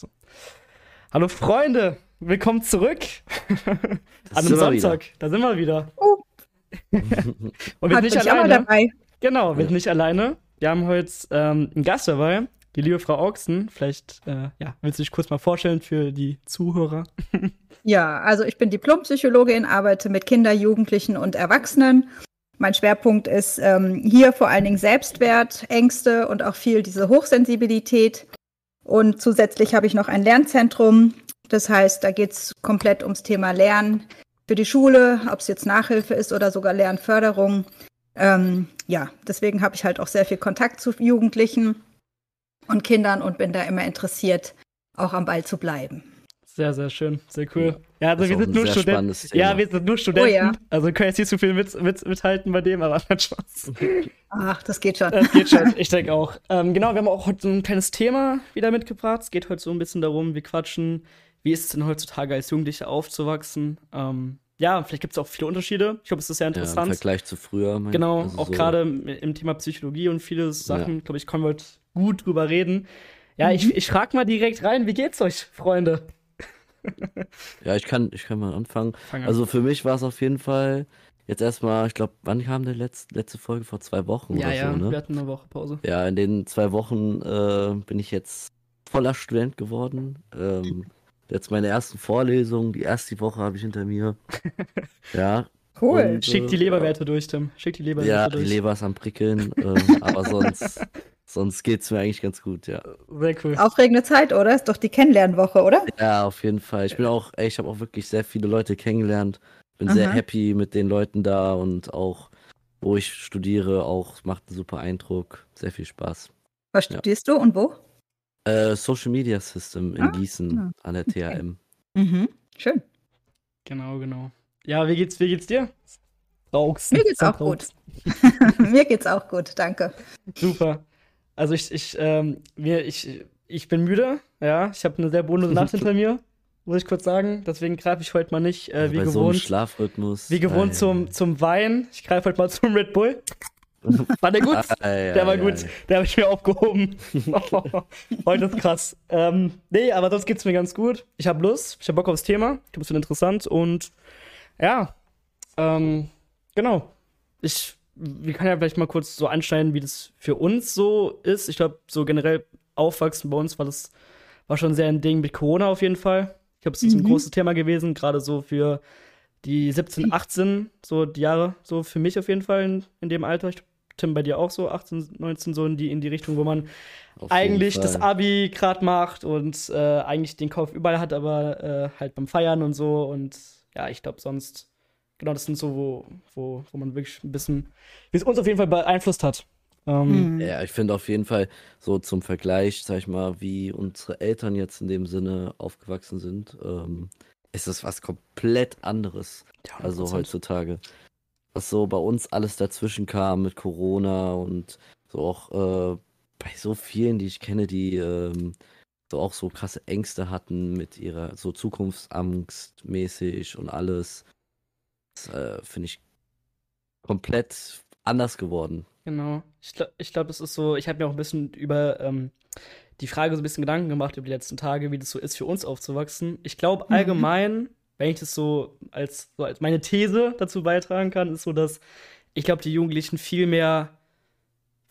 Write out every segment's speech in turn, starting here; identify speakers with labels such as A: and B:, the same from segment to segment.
A: So. Hallo Freunde, willkommen zurück. An einem Samstag, da sind wir wieder. Oh. Und wir sind nicht alleine. Dabei. Genau, wir sind nicht alleine. Wir haben heute ähm, einen Gast dabei, die liebe Frau Augsten. Vielleicht äh, ja, willst du dich kurz mal vorstellen für die Zuhörer?
B: Ja, also ich bin Diplompsychologin, arbeite mit Kindern, Jugendlichen und Erwachsenen. Mein Schwerpunkt ist ähm, hier vor allen Dingen Selbstwert, Ängste und auch viel diese Hochsensibilität. Und zusätzlich habe ich noch ein Lernzentrum. Das heißt, da geht es komplett ums Thema Lernen für die Schule, ob es jetzt Nachhilfe ist oder sogar Lernförderung. Ähm, ja, deswegen habe ich halt auch sehr viel Kontakt zu Jugendlichen und Kindern und bin da immer interessiert, auch am Ball zu bleiben.
A: Sehr, sehr schön, sehr cool. Ja, also wir sind nur Studenten. Ja, wir sind nur Studenten. Oh, ja. Also wir können jetzt nicht so viel mit, mit, mithalten bei dem, aber hat Spaß.
B: Ach, das geht schon.
A: Das geht schon, ich denke auch. Ähm, genau, wir haben auch heute so ein kleines Thema wieder mitgebracht. Es geht heute so ein bisschen darum, wir quatschen, wie ist es denn heutzutage als Jugendliche aufzuwachsen? Ähm, ja, vielleicht gibt es auch viele Unterschiede. Ich glaube, es ist sehr interessant. Ja,
C: Im Vergleich zu früher.
A: Genau, also auch so. gerade im Thema Psychologie und viele Sachen, ja. glaube ich, können wir heute gut drüber reden. Ja, mhm. ich, ich frage mal direkt rein, wie geht's euch, Freunde?
C: Ja, ich kann, ich kann mal anfangen. Fang also für mich war es auf jeden Fall jetzt erstmal, ich glaube, wann kam die letzte, letzte Folge? Vor zwei Wochen
A: ja,
C: oder
A: ja,
C: so, ne?
A: wir hatten eine Woche Pause.
C: Ja, in den zwei Wochen äh, bin ich jetzt voller Student geworden. Ähm, jetzt meine ersten Vorlesungen, die erste Woche habe ich hinter mir. ja.
A: Cool. Und, Schick die äh, Leberwerte durch, Tim. Schick die Leberwerte
C: ja,
A: durch.
C: Ja, die Leber ist am Prickeln, ähm, aber sonst Sonst geht es mir eigentlich ganz gut, ja.
B: Sehr cool. Aufregende Zeit, oder? Ist doch die Kennenlernwoche, oder?
C: Ja, auf jeden Fall. Ich bin auch, ey, ich habe auch wirklich sehr viele Leute kennengelernt. Bin Aha. sehr happy mit den Leuten da und auch, wo ich studiere, auch macht einen super Eindruck. Sehr viel Spaß.
B: Was studierst ja. du und wo?
C: Äh, Social Media System in ah, Gießen ah, an der okay. THM.
B: Mhm. Schön.
A: Genau, genau. Ja, wie geht's, wie geht's dir?
B: Rauchs. Mir geht's auch gut. Mir geht's auch gut, danke.
A: Super. Also ich, ich, ähm, mir, ich, ich bin müde, ja. Ich habe eine sehr bodenlose Nacht hinter mir, muss ich kurz sagen. Deswegen greife ich heute mal nicht äh, wie Bei gewohnt. So einem
C: Schlafrhythmus.
A: Wie gewohnt zum, zum Wein. Ich greife heute mal zum Red Bull. War der gut? Ja, der war ja, gut. Ja. Der habe ich mir aufgehoben. heute ist krass. Ähm, nee, aber sonst geht's mir ganz gut. Ich habe Lust, ich habe Bock aufs Thema. Ich glaube, es wird interessant und ja, ähm, genau. Ich wir können ja vielleicht mal kurz so anschneiden, wie das für uns so ist. Ich glaube, so generell aufwachsen bei uns war das war schon sehr ein Ding mit Corona auf jeden Fall. Ich glaube, es ist mhm. ein großes Thema gewesen, gerade so für die 17, 18, so die Jahre, so für mich auf jeden Fall in, in dem Alter. Ich Tim, bei dir auch so 18, 19, so in die, in die Richtung, wo man auf eigentlich das Abi gerade macht und äh, eigentlich den Kauf überall hat, aber äh, halt beim Feiern und so. Und ja, ich glaube, sonst genau, das sind so, wo, wo, wo man wirklich ein bisschen, wie es uns auf jeden Fall beeinflusst hat.
C: Ähm, mhm. ja, ich finde auf jeden Fall so zum Vergleich, sag ich mal, wie unsere Eltern jetzt in dem Sinne aufgewachsen sind, ähm, ist das was komplett anderes. Ja, also heutzutage. Was so bei uns alles dazwischen kam mit Corona und so auch äh, bei so vielen, die ich kenne, die ähm, so auch so krasse Ängste hatten mit ihrer so Zukunftsangst mäßig und alles äh, finde ich, komplett anders geworden.
A: Genau. Ich glaube, glaub, es ist so, ich habe mir auch ein bisschen über ähm, die Frage so ein bisschen Gedanken gemacht über die letzten Tage, wie das so ist, für uns aufzuwachsen. Ich glaube mhm. allgemein, wenn ich das so als, so als meine These dazu beitragen kann, ist so, dass ich glaube, die Jugendlichen viel mehr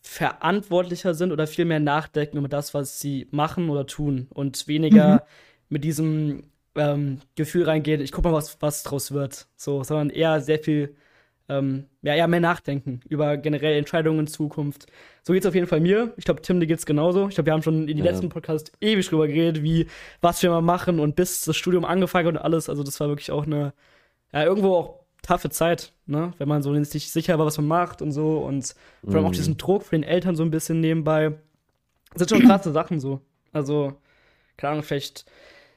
A: verantwortlicher sind oder viel mehr nachdenken über das, was sie machen oder tun und weniger mhm. mit diesem ähm, Gefühl reingeht, ich guck mal, was, was draus wird. So, sondern eher sehr viel, ähm, ja, eher mehr nachdenken über generell Entscheidungen in Zukunft. So geht es auf jeden Fall mir. Ich glaube, Tim, dir geht's genauso. Ich glaube, wir haben schon in den ja. letzten Podcast ewig drüber geredet, wie, was wir mal machen und bis das Studium angefangen und alles. Also, das war wirklich auch eine, ja, irgendwo auch taffe Zeit, ne? Wenn man so nicht sicher war, was man macht und so und vor allem auch mhm. diesen Druck von den Eltern so ein bisschen nebenbei. Das sind schon krasse Sachen so. Also, keine Ahnung, vielleicht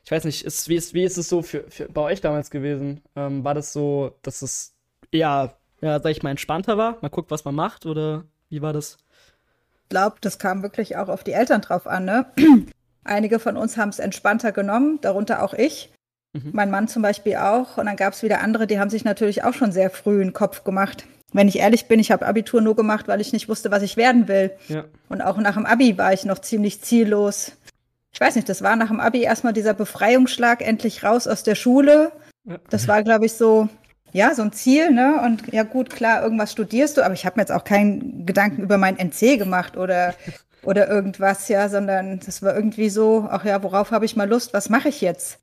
A: ich weiß nicht, ist, wie, ist, wie ist es so für, für bei euch damals gewesen? Ähm, war das so, dass es eher, ja, sag ich mal, entspannter war? Man guckt, was man macht oder wie war das?
B: Ich glaube, das kam wirklich auch auf die Eltern drauf an, ne? Einige von uns haben es entspannter genommen, darunter auch ich. Mhm. Mein Mann zum Beispiel auch. Und dann gab es wieder andere, die haben sich natürlich auch schon sehr früh einen Kopf gemacht. Wenn ich ehrlich bin, ich habe Abitur nur gemacht, weil ich nicht wusste, was ich werden will. Ja. Und auch nach dem Abi war ich noch ziemlich ziellos. Ich weiß nicht, das war nach dem Abi erstmal dieser Befreiungsschlag, endlich raus aus der Schule. Das war, glaube ich, so, ja, so ein Ziel, ne? Und ja, gut, klar, irgendwas studierst du, aber ich habe mir jetzt auch keinen Gedanken über mein NC gemacht oder, oder irgendwas, ja, sondern das war irgendwie so, ach ja, worauf habe ich mal Lust, was mache ich jetzt?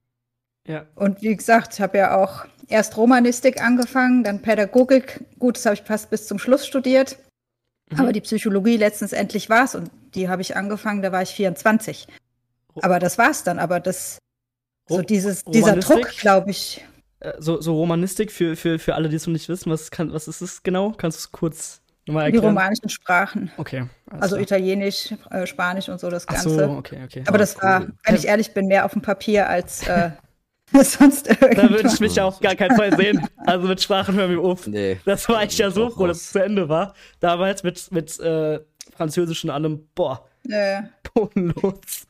B: Ja. Und wie gesagt, ich habe ja auch erst Romanistik angefangen, dann Pädagogik. Gut, das habe ich fast bis zum Schluss studiert. Mhm. Aber die Psychologie letztens endlich war es und die habe ich angefangen, da war ich 24. Aber das war's dann. Aber das, so dieses, dieser Druck, glaube ich.
A: Äh, so, so Romanistik für, für, für alle, die es noch nicht wissen, was, kann, was ist es genau? Kannst du es kurz nochmal erklären?
B: Die romanischen Sprachen.
A: Okay.
B: Also klar. Italienisch, äh, Spanisch und so das Ganze.
A: Ach so, okay, okay.
B: Aber das war, wenn ich ehrlich bin, mehr auf dem Papier als äh, sonst irgendwas.
A: Da würde ich mich auch gar keinen Fall sehen. Also mit Sprachen hören wir auf. Nee. Das war ich ja so froh, dass es zu Ende war. Damals mit, mit äh, Französisch und allem, boah.
B: Nee.
A: Bodenlos.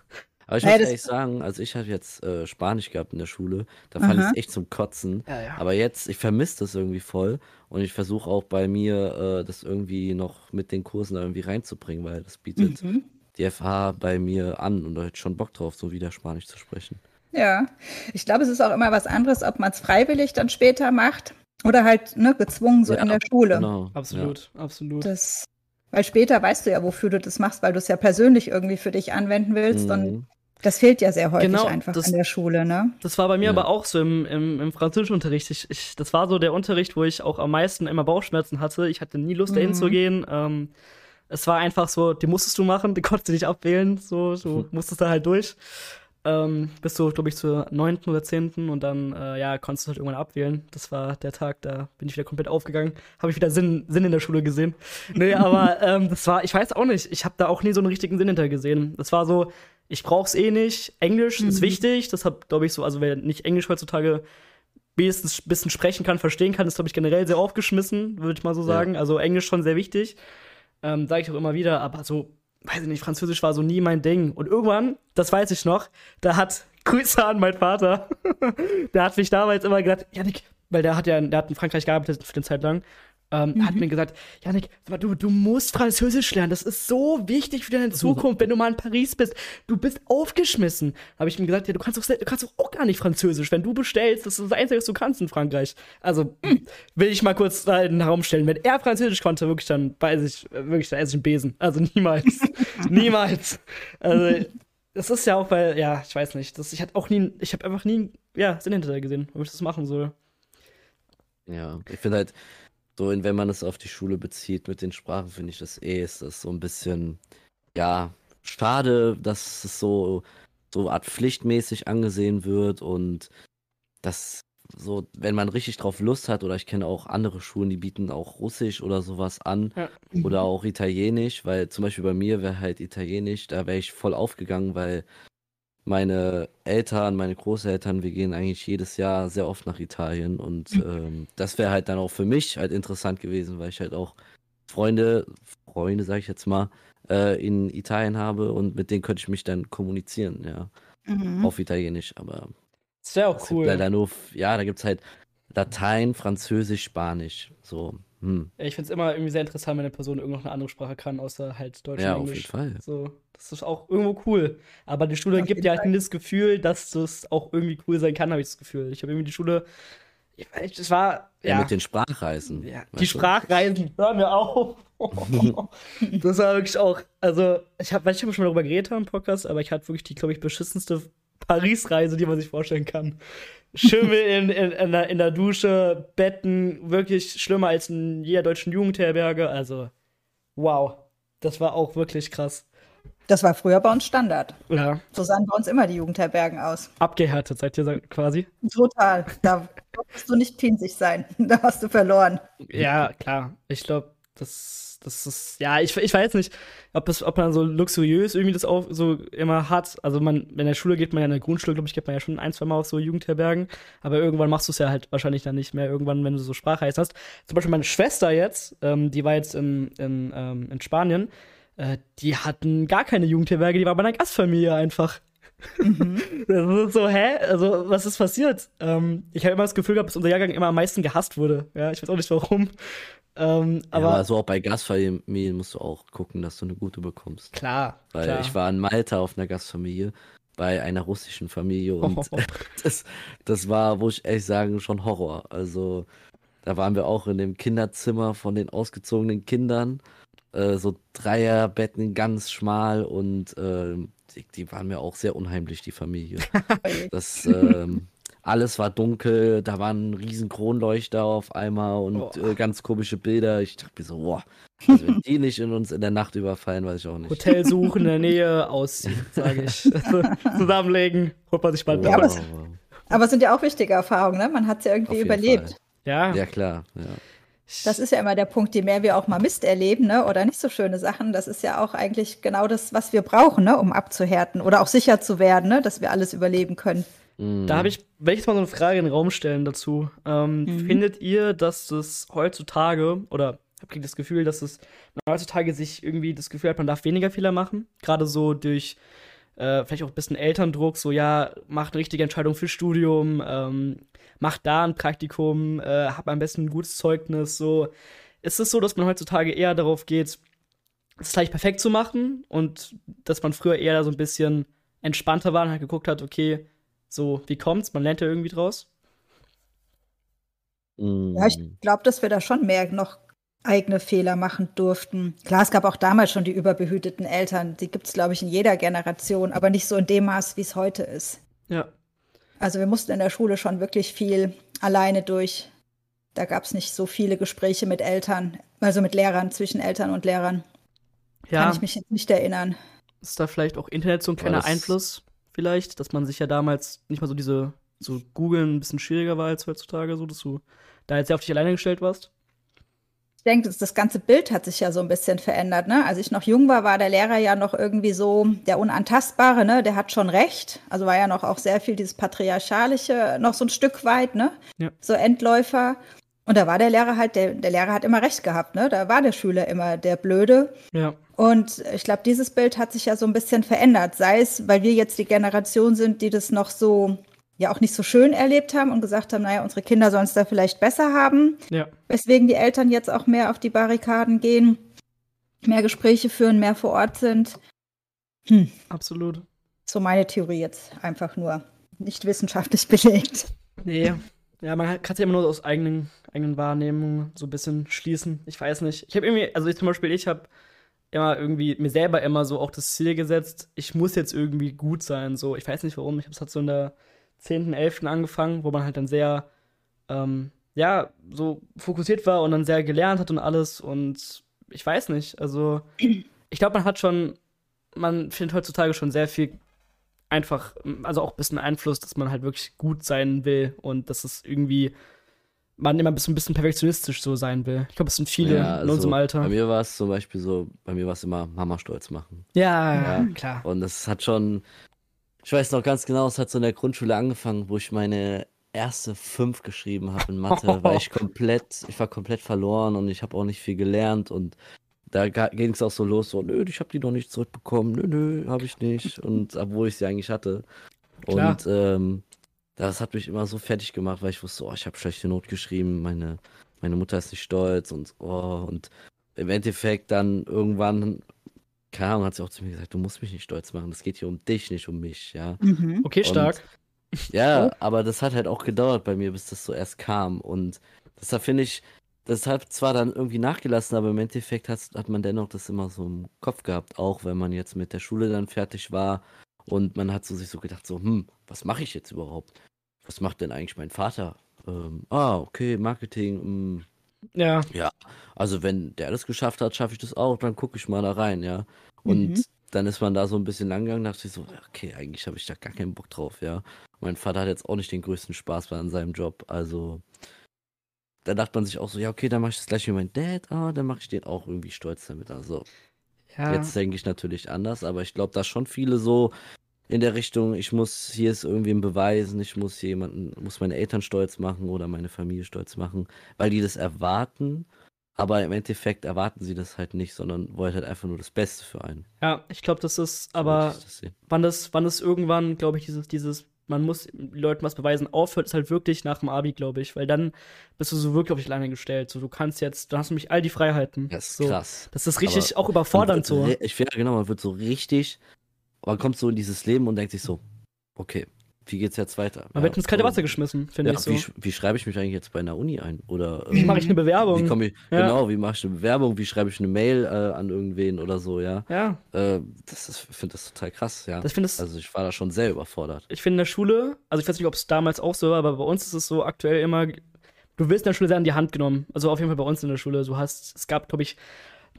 C: Aber ich muss ja, ehrlich sagen, also ich habe jetzt äh, Spanisch gehabt in der Schule, da fand ich es echt zum Kotzen. Ja, ja. Aber jetzt, ich vermisse das irgendwie voll und ich versuche auch bei mir, äh, das irgendwie noch mit den Kursen da irgendwie reinzubringen, weil das bietet mhm. die FH bei mir an und da hätte ich schon Bock drauf, so wieder Spanisch zu sprechen.
B: Ja, ich glaube, es ist auch immer was anderes, ob man es freiwillig dann später macht oder halt ne, gezwungen so ja, in der Schule.
A: Genau. Absolut, ja. absolut.
B: Das, weil später weißt du ja, wofür du das machst, weil du es ja persönlich irgendwie für dich anwenden willst mhm. und das fehlt ja sehr häufig genau, einfach das, an der Schule, ne?
A: Das war bei mir ja. aber auch so im, im, im Französischunterricht. Ich, ich, das war so der Unterricht, wo ich auch am meisten immer Bauchschmerzen hatte. Ich hatte nie Lust, mhm. dahin zu gehen. Ähm, es war einfach so, die musstest du machen, die konntest du nicht abwählen. So, du musstest da halt durch. Ähm, bis du, glaube ich, zur neunten oder zehnten und dann, äh, ja, konntest du halt irgendwann abwählen. Das war der Tag, da bin ich wieder komplett aufgegangen. Habe ich wieder Sinn, Sinn in der Schule gesehen. Nee, aber ähm, das war, ich weiß auch nicht, ich habe da auch nie so einen richtigen Sinn hinter gesehen. Das war so, ich brauch's eh nicht. Englisch mhm. ist wichtig. Das hat, glaube ich, so, also wer nicht Englisch heutzutage wenigstens ein bisschen sprechen kann, verstehen kann, ist, glaube ich, generell sehr aufgeschmissen, würde ich mal so sagen. Ja. Also Englisch schon sehr wichtig. Ähm, Sage ich auch immer wieder, aber so, weiß ich nicht, Französisch war so nie mein Ding. Und irgendwann, das weiß ich noch, da hat Grüße an meinen Vater. der hat mich damals immer gesagt, Janik, weil der hat ja, der hat in Frankreich gearbeitet für eine Zeit lang ähm, mhm. hat mir gesagt, Janik, du, du musst Französisch lernen. Das ist so wichtig für deine Zukunft, wenn du mal in Paris bist. Du bist aufgeschmissen. Habe ich ihm gesagt, ja, du kannst doch, du kannst doch auch gar nicht Französisch. Wenn du bestellst, das ist das Einzige, was du kannst in Frankreich. Also mhm. will ich mal kurz da in den Raum stellen. Wenn er Französisch konnte, wirklich, dann weiß ich, wirklich, da esse ich einen Besen. Also niemals. niemals. Also das ist ja auch, weil, ja, ich weiß nicht. Das, ich hatte auch nie, ich habe einfach nie, ja, Sinn hinterher gesehen, ob ich das machen soll.
C: Ja, ich finde halt, so, und wenn man es auf die Schule bezieht mit den Sprachen, finde ich das eh, ist das so ein bisschen, ja, schade, dass es so, so Art pflichtmäßig angesehen wird und das so, wenn man richtig drauf Lust hat, oder ich kenne auch andere Schulen, die bieten auch Russisch oder sowas an ja. oder auch Italienisch, weil zum Beispiel bei mir wäre halt Italienisch, da wäre ich voll aufgegangen, weil meine Eltern, meine Großeltern, wir gehen eigentlich jedes Jahr sehr oft nach Italien und mhm. ähm, das wäre halt dann auch für mich halt interessant gewesen, weil ich halt auch Freunde, Freunde sage ich jetzt mal, äh, in Italien habe und mit denen könnte ich mich dann kommunizieren, ja, mhm. auf Italienisch, aber
A: das wäre auch cool.
C: Leider nur, ja, da gibt es halt Latein, Französisch, Spanisch, so. Hm.
A: Ich finde es immer irgendwie sehr interessant, wenn eine Person irgendeine andere Sprache kann, außer halt Deutsch ja, und Englisch. Ja, auf jeden Fall. So. Das ist auch irgendwo cool. Aber die Schule gibt dir halt nie das Gefühl, dass das auch irgendwie cool sein kann, habe ich das Gefühl. Ich habe irgendwie die Schule. Es war.
C: Ja, ja, mit den Sprachreisen.
A: Ja, die Sprachreisen, hören wir auf. das war wirklich auch. Also, ich habe, ich habe schon mal darüber geredet im Podcast, aber ich hatte wirklich die, glaube ich, beschissenste Paris-Reise, die man sich vorstellen kann. Schimmel in, in, in, der, in der Dusche, Betten, wirklich schlimmer als in jeder deutschen Jugendherberge. Also, wow. Das war auch wirklich krass.
B: Das war früher bei uns Standard.
A: Ja.
B: So sahen bei uns immer die Jugendherbergen aus.
A: Abgehärtet seid ihr quasi?
B: Total. Da musst du nicht pinsig sein. Da hast du verloren.
A: Ja, klar. Ich glaube, das, das ist, ja, ich, ich weiß nicht, ob, das, ob man so luxuriös irgendwie das auch so immer hat. Also man, in der Schule geht man ja in der Grundschule, glaube ich, geht man ja schon ein, zwei Mal auf so Jugendherbergen. Aber irgendwann machst du es ja halt wahrscheinlich dann nicht mehr. Irgendwann, wenn du so Sprachreis hast. Zum Beispiel meine Schwester jetzt, ähm, die war jetzt in, in, ähm, in Spanien äh, die hatten gar keine Jugendherberge, die war bei einer Gastfamilie einfach. Mhm. Das ist so, hä? Also, was ist passiert? Ähm, ich habe immer das Gefühl gehabt, dass unser Jahrgang immer am meisten gehasst wurde. Ja, ich weiß auch nicht warum. Ähm, aber ja,
C: also auch bei Gastfamilien musst du auch gucken, dass du eine gute bekommst.
A: Klar.
C: Weil
A: klar.
C: ich war in Malta auf einer Gastfamilie. bei einer russischen Familie und oh. das, das war, wo ich ehrlich sagen, schon Horror. Also da waren wir auch in dem Kinderzimmer von den ausgezogenen Kindern, äh, so Dreierbetten ganz schmal und äh, die, die, waren mir auch sehr unheimlich, die Familie. das, ähm, alles war dunkel, da waren riesen Kronleuchter auf einmal und oh. äh, ganz komische Bilder. Ich dachte mir so, boah, also wenn die nicht in uns in der Nacht überfallen, weiß ich auch nicht.
A: Hotel suchen in der Nähe, ausziehen, sage ich. Zusammenlegen, holt man sich bald
B: ja, aber, aber es sind ja auch wichtige Erfahrungen, ne? Man hat es ja irgendwie überlebt. Fall.
C: Ja. Ja, klar. Ja.
B: Das ist ja immer der Punkt, je mehr wir auch mal Mist erleben, ne, oder nicht so schöne Sachen, das ist ja auch eigentlich genau das, was wir brauchen, ne, um abzuhärten oder auch sicher zu werden, ne, dass wir alles überleben können.
A: Mhm. Da habe ich, wenn ich mal so eine Frage in den Raum stellen dazu. Ähm, mhm. Findet ihr, dass das heutzutage, oder habt ihr das Gefühl, dass es heutzutage sich irgendwie das Gefühl hat, man darf weniger Fehler machen? Gerade so durch äh, vielleicht auch ein bisschen Elterndruck, so ja, macht eine richtige Entscheidung fürs Studium, ähm, macht da ein Praktikum, äh, habt am besten ein gutes Zeugnis, so. Ist es so, dass man heutzutage eher darauf geht, es gleich perfekt zu machen und dass man früher eher so ein bisschen entspannter war und halt geguckt hat, okay, so, wie kommt's? Man lernt ja irgendwie draus.
B: Ja, ich glaube, dass wir da schon mehr noch eigene Fehler machen durften. Klar, es gab auch damals schon die überbehüteten Eltern. Die gibt es, glaube ich, in jeder Generation, aber nicht so in dem Maß, wie es heute ist.
A: Ja.
B: Also wir mussten in der Schule schon wirklich viel alleine durch. Da gab es nicht so viele Gespräche mit Eltern, also mit Lehrern, zwischen Eltern und Lehrern. Ja. Kann ich mich jetzt nicht erinnern.
A: Ist da vielleicht auch Internet so ein kleiner Einfluss? Vielleicht, dass man sich ja damals nicht mal so diese, so googeln ein bisschen schwieriger war als heutzutage, so dass du da jetzt sehr auf dich alleine gestellt warst?
B: Ich denke, das, das ganze Bild hat sich ja so ein bisschen verändert. Ne? Als ich noch jung war, war der Lehrer ja noch irgendwie so der Unantastbare, ne? der hat schon recht. Also war ja noch auch sehr viel dieses Patriarchalische, noch so ein Stück weit, ne? Ja. So Endläufer. Und da war der Lehrer halt, der, der Lehrer hat immer recht gehabt, ne? Da war der Schüler immer der Blöde.
A: Ja.
B: Und ich glaube, dieses Bild hat sich ja so ein bisschen verändert. Sei es, weil wir jetzt die Generation sind, die das noch so ja auch nicht so schön erlebt haben und gesagt haben, naja, unsere Kinder sollen es da vielleicht besser haben.
A: Ja.
B: Weswegen die Eltern jetzt auch mehr auf die Barrikaden gehen, mehr Gespräche führen, mehr vor Ort sind.
A: Hm. Absolut.
B: So meine Theorie jetzt einfach nur. Nicht wissenschaftlich belegt.
A: Nee. Ja, man kann es ja immer nur aus eigenen, eigenen Wahrnehmungen so ein bisschen schließen. Ich weiß nicht. Ich habe irgendwie, also ich zum Beispiel, ich habe immer irgendwie mir selber immer so auch das Ziel gesetzt, ich muss jetzt irgendwie gut sein. So, ich weiß nicht warum, ich habe es halt so in der 10., 11. angefangen, wo man halt dann sehr, ähm, ja, so fokussiert war und dann sehr gelernt hat und alles. Und ich weiß nicht, also ich glaube, man hat schon, man findet heutzutage schon sehr viel einfach, also auch ein bisschen Einfluss, dass man halt wirklich gut sein will und dass es irgendwie man immer ein bisschen, ein bisschen perfektionistisch so sein will. Ich glaube, es sind viele ja, also in unserem Alter.
C: Bei mir war es zum Beispiel so, bei mir war es immer Mama stolz machen.
A: Ja, ja, klar.
C: Und das hat schon, ich weiß noch ganz genau, es hat so in der Grundschule angefangen, wo ich meine erste fünf geschrieben habe in Mathe, weil ich komplett, ich war komplett verloren und ich habe auch nicht viel gelernt und da ging es auch so los, so, nö, ich habe die noch nicht zurückbekommen, nö, nö, habe ich nicht. Und obwohl ich sie eigentlich hatte. Klar. Und ähm, das hat mich immer so fertig gemacht, weil ich wusste, oh, ich habe schlechte Not geschrieben, meine, meine Mutter ist nicht stolz und oh, und im Endeffekt dann irgendwann, keine Ahnung, hat sie auch zu mir gesagt, du musst mich nicht stolz machen, das geht hier um dich, nicht um mich, ja.
A: Mhm. Okay, stark.
C: Und, ja, oh. aber das hat halt auch gedauert bei mir, bis das so erst kam. Und deshalb finde ich, das hat zwar dann irgendwie nachgelassen, aber im Endeffekt hat, hat man dennoch das immer so im Kopf gehabt, auch wenn man jetzt mit der Schule dann fertig war und man hat so sich so gedacht, so, hm, was mache ich jetzt überhaupt? was macht denn eigentlich mein Vater? Ähm, ah, okay, Marketing. Mh. Hm.
A: Ja.
C: Ja, also wenn der das geschafft hat, schaffe ich das auch, dann gucke ich mal da rein, ja. Und mhm. dann ist man da so ein bisschen lang gegangen, dachte ich so, okay, eigentlich habe ich da gar keinen Bock drauf, ja. Mein Vater hat jetzt auch nicht den größten Spaß an seinem Job, also da dachte man sich auch so, ja, okay, dann mache ich das gleich wie mein Dad, ah, dann mache ich den auch irgendwie stolz damit. Also ja. jetzt denke ich natürlich anders, aber ich glaube, dass schon viele so in der Richtung, ich muss hier es irgendwie beweisen, ich muss jemanden, muss meine Eltern stolz machen oder meine Familie stolz machen, weil die das erwarten, aber im Endeffekt erwarten sie das halt nicht, sondern wollen halt einfach nur das Beste für einen.
A: Ja, ich glaube, das ist aber, das wann das, wann das irgendwann, glaube ich, dieses, dieses, man muss Leuten was beweisen, aufhört, ist halt wirklich nach dem Abi, glaube ich, weil dann bist du so wirklich auf dich alleine gestellt. So, du kannst jetzt, du hast nämlich all die Freiheiten.
C: Das ist
A: so,
C: krass.
A: Das ist richtig aber auch überfordernd so.
C: Ich finde, genau, man wird so richtig man kommt so in dieses Leben und denkt sich so, okay, wie geht's jetzt weiter?
A: Man ja, wird ins kalte Wasser geschmissen, finde ja, ich so.
C: Wie, wie schreibe ich mich eigentlich jetzt bei einer Uni ein? Oder
A: wie mache ich eine Bewerbung?
C: Wie ich, ja. Genau, wie mache ich eine Bewerbung? Wie schreibe ich eine Mail äh, an irgendwen oder so, ja?
A: Ja.
C: Äh, das ist, finde das total krass, ja.
A: Das findest,
C: also ich war da schon sehr überfordert.
A: Ich finde in der Schule, also ich weiß nicht, ob es damals auch so war, aber bei uns ist es so aktuell immer, du wirst in der Schule sehr an die Hand genommen. Also auf jeden Fall bei uns in der Schule. Du hast, es gab, glaube ich,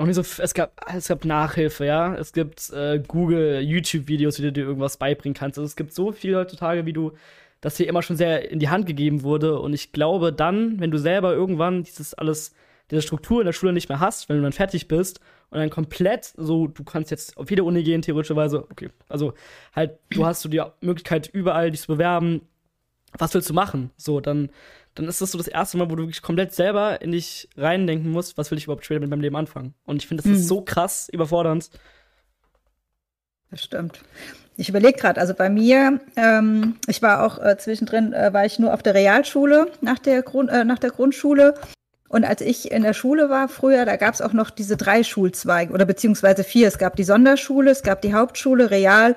A: noch nicht so, es gab, es gab Nachhilfe, ja. Es gibt äh, Google, YouTube-Videos, wie du dir irgendwas beibringen kannst. Also es gibt so viel heutzutage, wie du das hier immer schon sehr in die Hand gegeben wurde. Und ich glaube, dann, wenn du selber irgendwann dieses alles, diese Struktur in der Schule nicht mehr hast, wenn du dann fertig bist und dann komplett so, du kannst jetzt auf jede Uni gehen, theoretischerweise, okay, also halt, du hast so die Möglichkeit, überall dich zu bewerben. Was willst du machen? So, dann, dann ist das so das erste Mal, wo du wirklich komplett selber in dich reindenken musst, was will ich überhaupt später mit meinem Leben anfangen. Und ich finde, das mhm. ist so krass überfordernd.
B: Das stimmt. Ich überlege gerade, also bei mir, ähm, ich war auch äh, zwischendrin, äh, war ich nur auf der Realschule nach der, Grund, äh, nach der Grundschule. Und als ich in der Schule war früher, da gab es auch noch diese drei Schulzweige oder beziehungsweise vier. Es gab die Sonderschule, es gab die Hauptschule, Real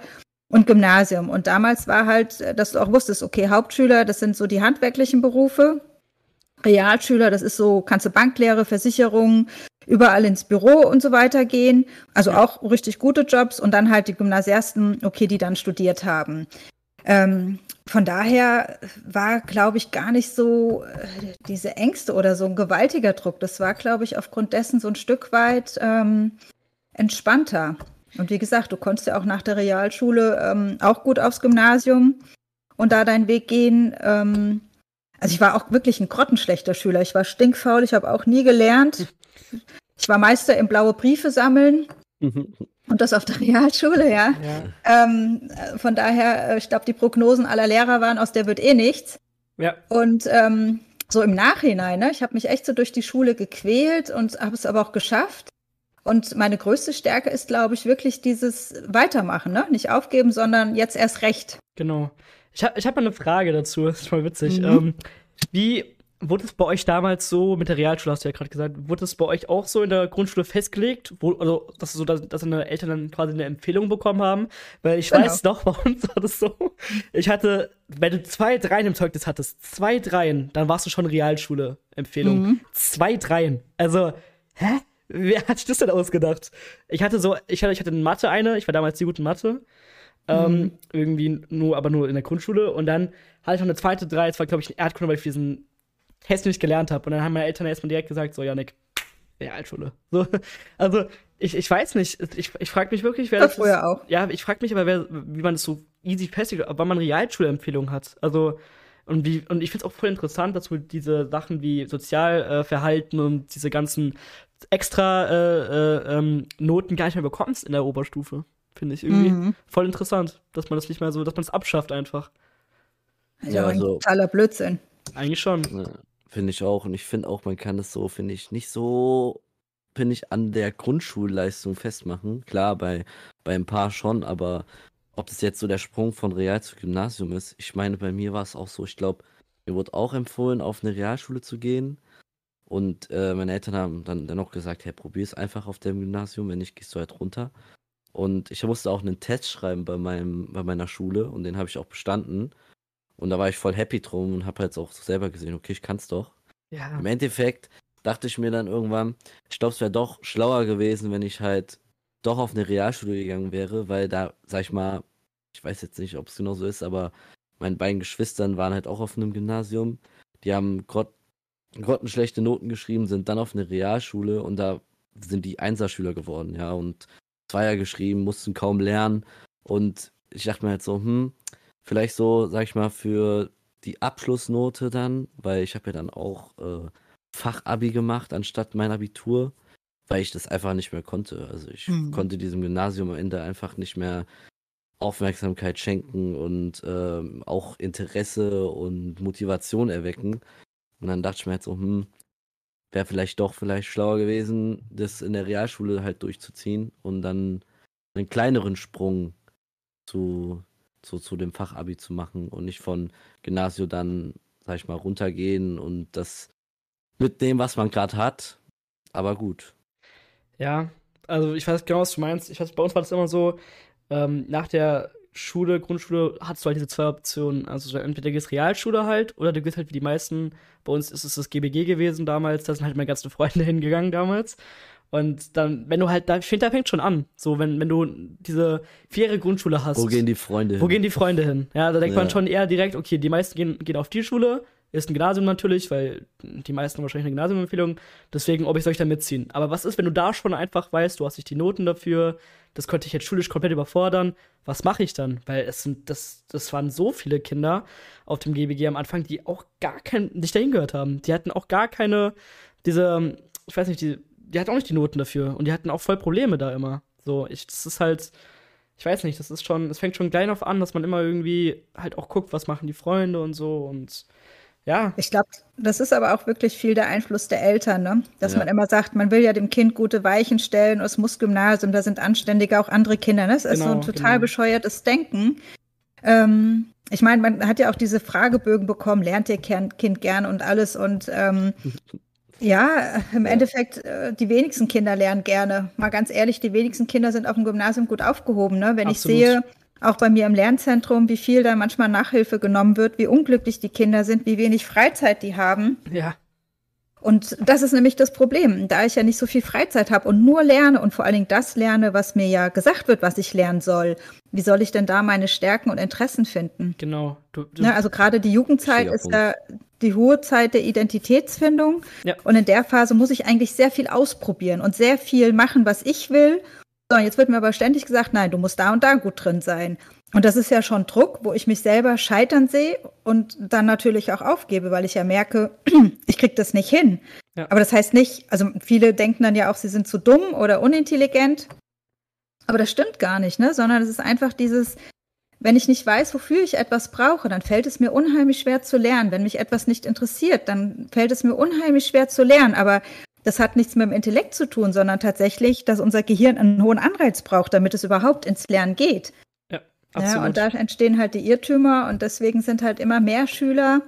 B: und Gymnasium. Und damals war halt, äh, dass du auch wusstest, okay, Hauptschüler, das sind so die handwerklichen Berufe. Realschüler, das ist so, kannst du Banklehre, Versicherung, überall ins Büro und so weiter gehen. Also auch richtig gute Jobs und dann halt die Gymnasiasten, okay, die dann studiert haben. Ähm, von daher war, glaube ich, gar nicht so äh, diese Ängste oder so ein gewaltiger Druck. Das war, glaube ich, aufgrund dessen so ein Stück weit ähm, entspannter. Und wie gesagt, du konntest ja auch nach der Realschule ähm, auch gut aufs Gymnasium und da deinen Weg gehen. Ähm, also ich war auch wirklich ein grottenschlechter Schüler. Ich war stinkfaul, ich habe auch nie gelernt. Ich war Meister im blaue Briefe sammeln. Und das auf der Realschule, ja. ja. Ähm, von daher, äh, ich glaube, die Prognosen aller Lehrer waren, aus der wird eh nichts.
A: Ja.
B: Und ähm, so im Nachhinein, ne, ich habe mich echt so durch die Schule gequält und habe es aber auch geschafft. Und meine größte Stärke ist, glaube ich, wirklich dieses Weitermachen, ne? Nicht aufgeben, sondern jetzt erst recht.
A: Genau. Ich habe ich hab mal eine Frage dazu, das ist voll witzig. Mhm. Ähm, wie wurde es bei euch damals so, mit der Realschule hast du ja gerade gesagt, wurde es bei euch auch so in der Grundschule festgelegt, wo, also, dass, so, dass, dass deine Eltern dann quasi eine Empfehlung bekommen haben? Weil ich genau. weiß noch, bei uns war das so, ich hatte, wenn du zwei Dreien im Zeugnis hattest, zwei Dreien, dann warst du schon Realschule-Empfehlung. Mhm. Zwei Dreien. Also, hä? Wer hat sich das denn ausgedacht? Ich hatte so, ich hatte, ich hatte in Mathe eine, ich war damals die gute Mathe. Ähm, mhm. Irgendwie nur, aber nur in der Grundschule. Und dann hatte ich noch eine zweite drei, das war, glaube ich, ein Erdkunde, weil ich diesen Test nicht gelernt habe. Und dann haben meine Eltern erstmal direkt gesagt: So, Janik, Realschule. So, also, ich, ich weiß nicht. Ich, ich frage mich wirklich, wer
B: das. das früher auch.
A: Ja, ich frage mich aber, wer, wie man das so easy festlegt, wann man Realschulempfehlungen hat. Also, und, wie, und ich finde es auch voll interessant, dass du diese Sachen wie Sozialverhalten äh, und diese ganzen extra äh, äh, ähm, Noten gar nicht mehr bekommst in der Oberstufe. Finde ich irgendwie mhm. voll interessant, dass man das nicht mehr so, dass man es abschafft einfach.
B: Also ja, also, totaler Blödsinn.
A: Eigentlich schon.
C: Ja, finde ich auch. Und ich finde auch, man kann es so, finde ich, nicht so, finde ich, an der Grundschulleistung festmachen. Klar, bei, bei ein paar schon, aber ob das jetzt so der Sprung von Real zu Gymnasium ist, ich meine, bei mir war es auch so, ich glaube, mir wurde auch empfohlen, auf eine Realschule zu gehen. Und äh, meine Eltern haben dann dennoch gesagt, hey, probier es einfach auf dem Gymnasium, wenn nicht, gehst du halt runter. Und ich musste auch einen Test schreiben bei, meinem, bei meiner Schule und den habe ich auch bestanden. Und da war ich voll happy drum und habe halt auch selber gesehen, okay, ich kann es doch.
A: Ja.
C: Im Endeffekt dachte ich mir dann irgendwann, ich glaube, es wäre doch schlauer gewesen, wenn ich halt doch auf eine Realschule gegangen wäre, weil da, sag ich mal, ich weiß jetzt nicht, ob es genau so ist, aber meine beiden Geschwistern waren halt auch auf einem Gymnasium. Die haben grott, grottenschlechte Noten geschrieben, sind dann auf eine Realschule und da sind die Einserschüler geworden, ja. Und Zweier geschrieben, mussten kaum lernen. Und ich dachte mir halt so, hm, vielleicht so, sag ich mal, für die Abschlussnote dann, weil ich habe ja dann auch äh, Fachabi gemacht anstatt mein Abitur, weil ich das einfach nicht mehr konnte. Also ich mhm. konnte diesem Gymnasium am Ende einfach nicht mehr Aufmerksamkeit schenken und äh, auch Interesse und Motivation erwecken. Und dann dachte ich mir halt so, hm, wäre vielleicht doch vielleicht schlauer gewesen, das in der Realschule halt durchzuziehen und dann einen kleineren Sprung zu, zu, zu dem Fachabi zu machen und nicht von Gymnasium dann, sag ich mal, runtergehen und das mit dem, was man gerade hat. Aber gut.
A: Ja, also ich weiß genau, was du meinst. Ich weiß, bei uns war das immer so, ähm, nach der Schule, Grundschule, hast du halt diese zwei Optionen. Also entweder gehst Realschule halt oder du gehst halt wie die meisten, bei uns ist es das GBG gewesen damals, da sind halt meine ganzen Freunde hingegangen damals. Und dann, wenn du halt, da, ich finde, da fängt schon an. So, wenn, wenn du diese vierjährige Grundschule hast.
C: Wo gehen die Freunde
A: hin? Wo gehen die Freunde hin? Ja, da denkt ja. man schon eher direkt, okay, die meisten gehen, gehen auf die Schule, ist ein Gymnasium natürlich, weil die meisten wahrscheinlich eine Gymnasiumempfehlung. Deswegen, ob ich soll ich da mitziehen. Aber was ist, wenn du da schon einfach weißt, du hast nicht die Noten dafür, das könnte ich jetzt schulisch komplett überfordern. Was mache ich dann? Weil es sind, das, das waren so viele Kinder auf dem GBG am Anfang, die auch gar kein, nicht dahin gehört haben. Die hatten auch gar keine, diese, ich weiß nicht, die, die hatten auch nicht die Noten dafür. Und die hatten auch voll Probleme da immer. So, ich, das ist halt, ich weiß nicht, das ist schon, es fängt schon klein auf an, dass man immer irgendwie halt auch guckt, was machen die Freunde und so und ja.
B: Ich glaube, das ist aber auch wirklich viel der Einfluss der Eltern, ne? Dass ja. man immer sagt, man will ja dem Kind gute Weichen stellen, es muss Gymnasium, da sind anständige auch andere Kinder. Ne? Das genau, ist so ein genau, total genau. bescheuertes Denken. Ähm, ich meine, man hat ja auch diese Fragebögen bekommen, lernt ihr Kind gern und alles und ähm, Ja, im. Endeffekt, äh, die wenigsten Kinder lernen gerne. Mal ganz ehrlich, die wenigsten Kinder sind auf dem Gymnasium gut aufgehoben. Ne? Wenn Absolut. ich sehe, auch bei mir im Lernzentrum, wie viel da manchmal Nachhilfe genommen wird, wie unglücklich die Kinder sind, wie wenig Freizeit die haben.
A: Ja.
B: Und das ist nämlich das Problem, da ich ja nicht so viel Freizeit habe und nur lerne und vor allen Dingen das lerne, was mir ja gesagt wird, was ich lernen soll. Wie soll ich denn da meine Stärken und Interessen finden?
A: Genau.
B: Du, du ja, also gerade die Jugendzeit ist ja die hohe Zeit der Identitätsfindung. Ja. Und in der Phase muss ich eigentlich sehr viel ausprobieren und sehr viel machen, was ich will. So, jetzt wird mir aber ständig gesagt, nein, du musst da und da gut drin sein. Und das ist ja schon Druck, wo ich mich selber scheitern sehe und dann natürlich auch aufgebe, weil ich ja merke, ich kriege das nicht hin. Ja. Aber das heißt nicht, also viele denken dann ja auch, sie sind zu dumm oder unintelligent. Aber das stimmt gar nicht, ne? Sondern es ist einfach dieses, wenn ich nicht weiß, wofür ich etwas brauche, dann fällt es mir unheimlich schwer zu lernen. Wenn mich etwas nicht interessiert, dann fällt es mir unheimlich schwer zu lernen. Aber das hat nichts mit dem Intellekt zu tun, sondern tatsächlich, dass unser Gehirn einen hohen Anreiz braucht, damit es überhaupt ins Lernen geht.
A: Ja, absolut.
B: Ja, und da entstehen halt die Irrtümer und deswegen sind halt immer mehr Schüler,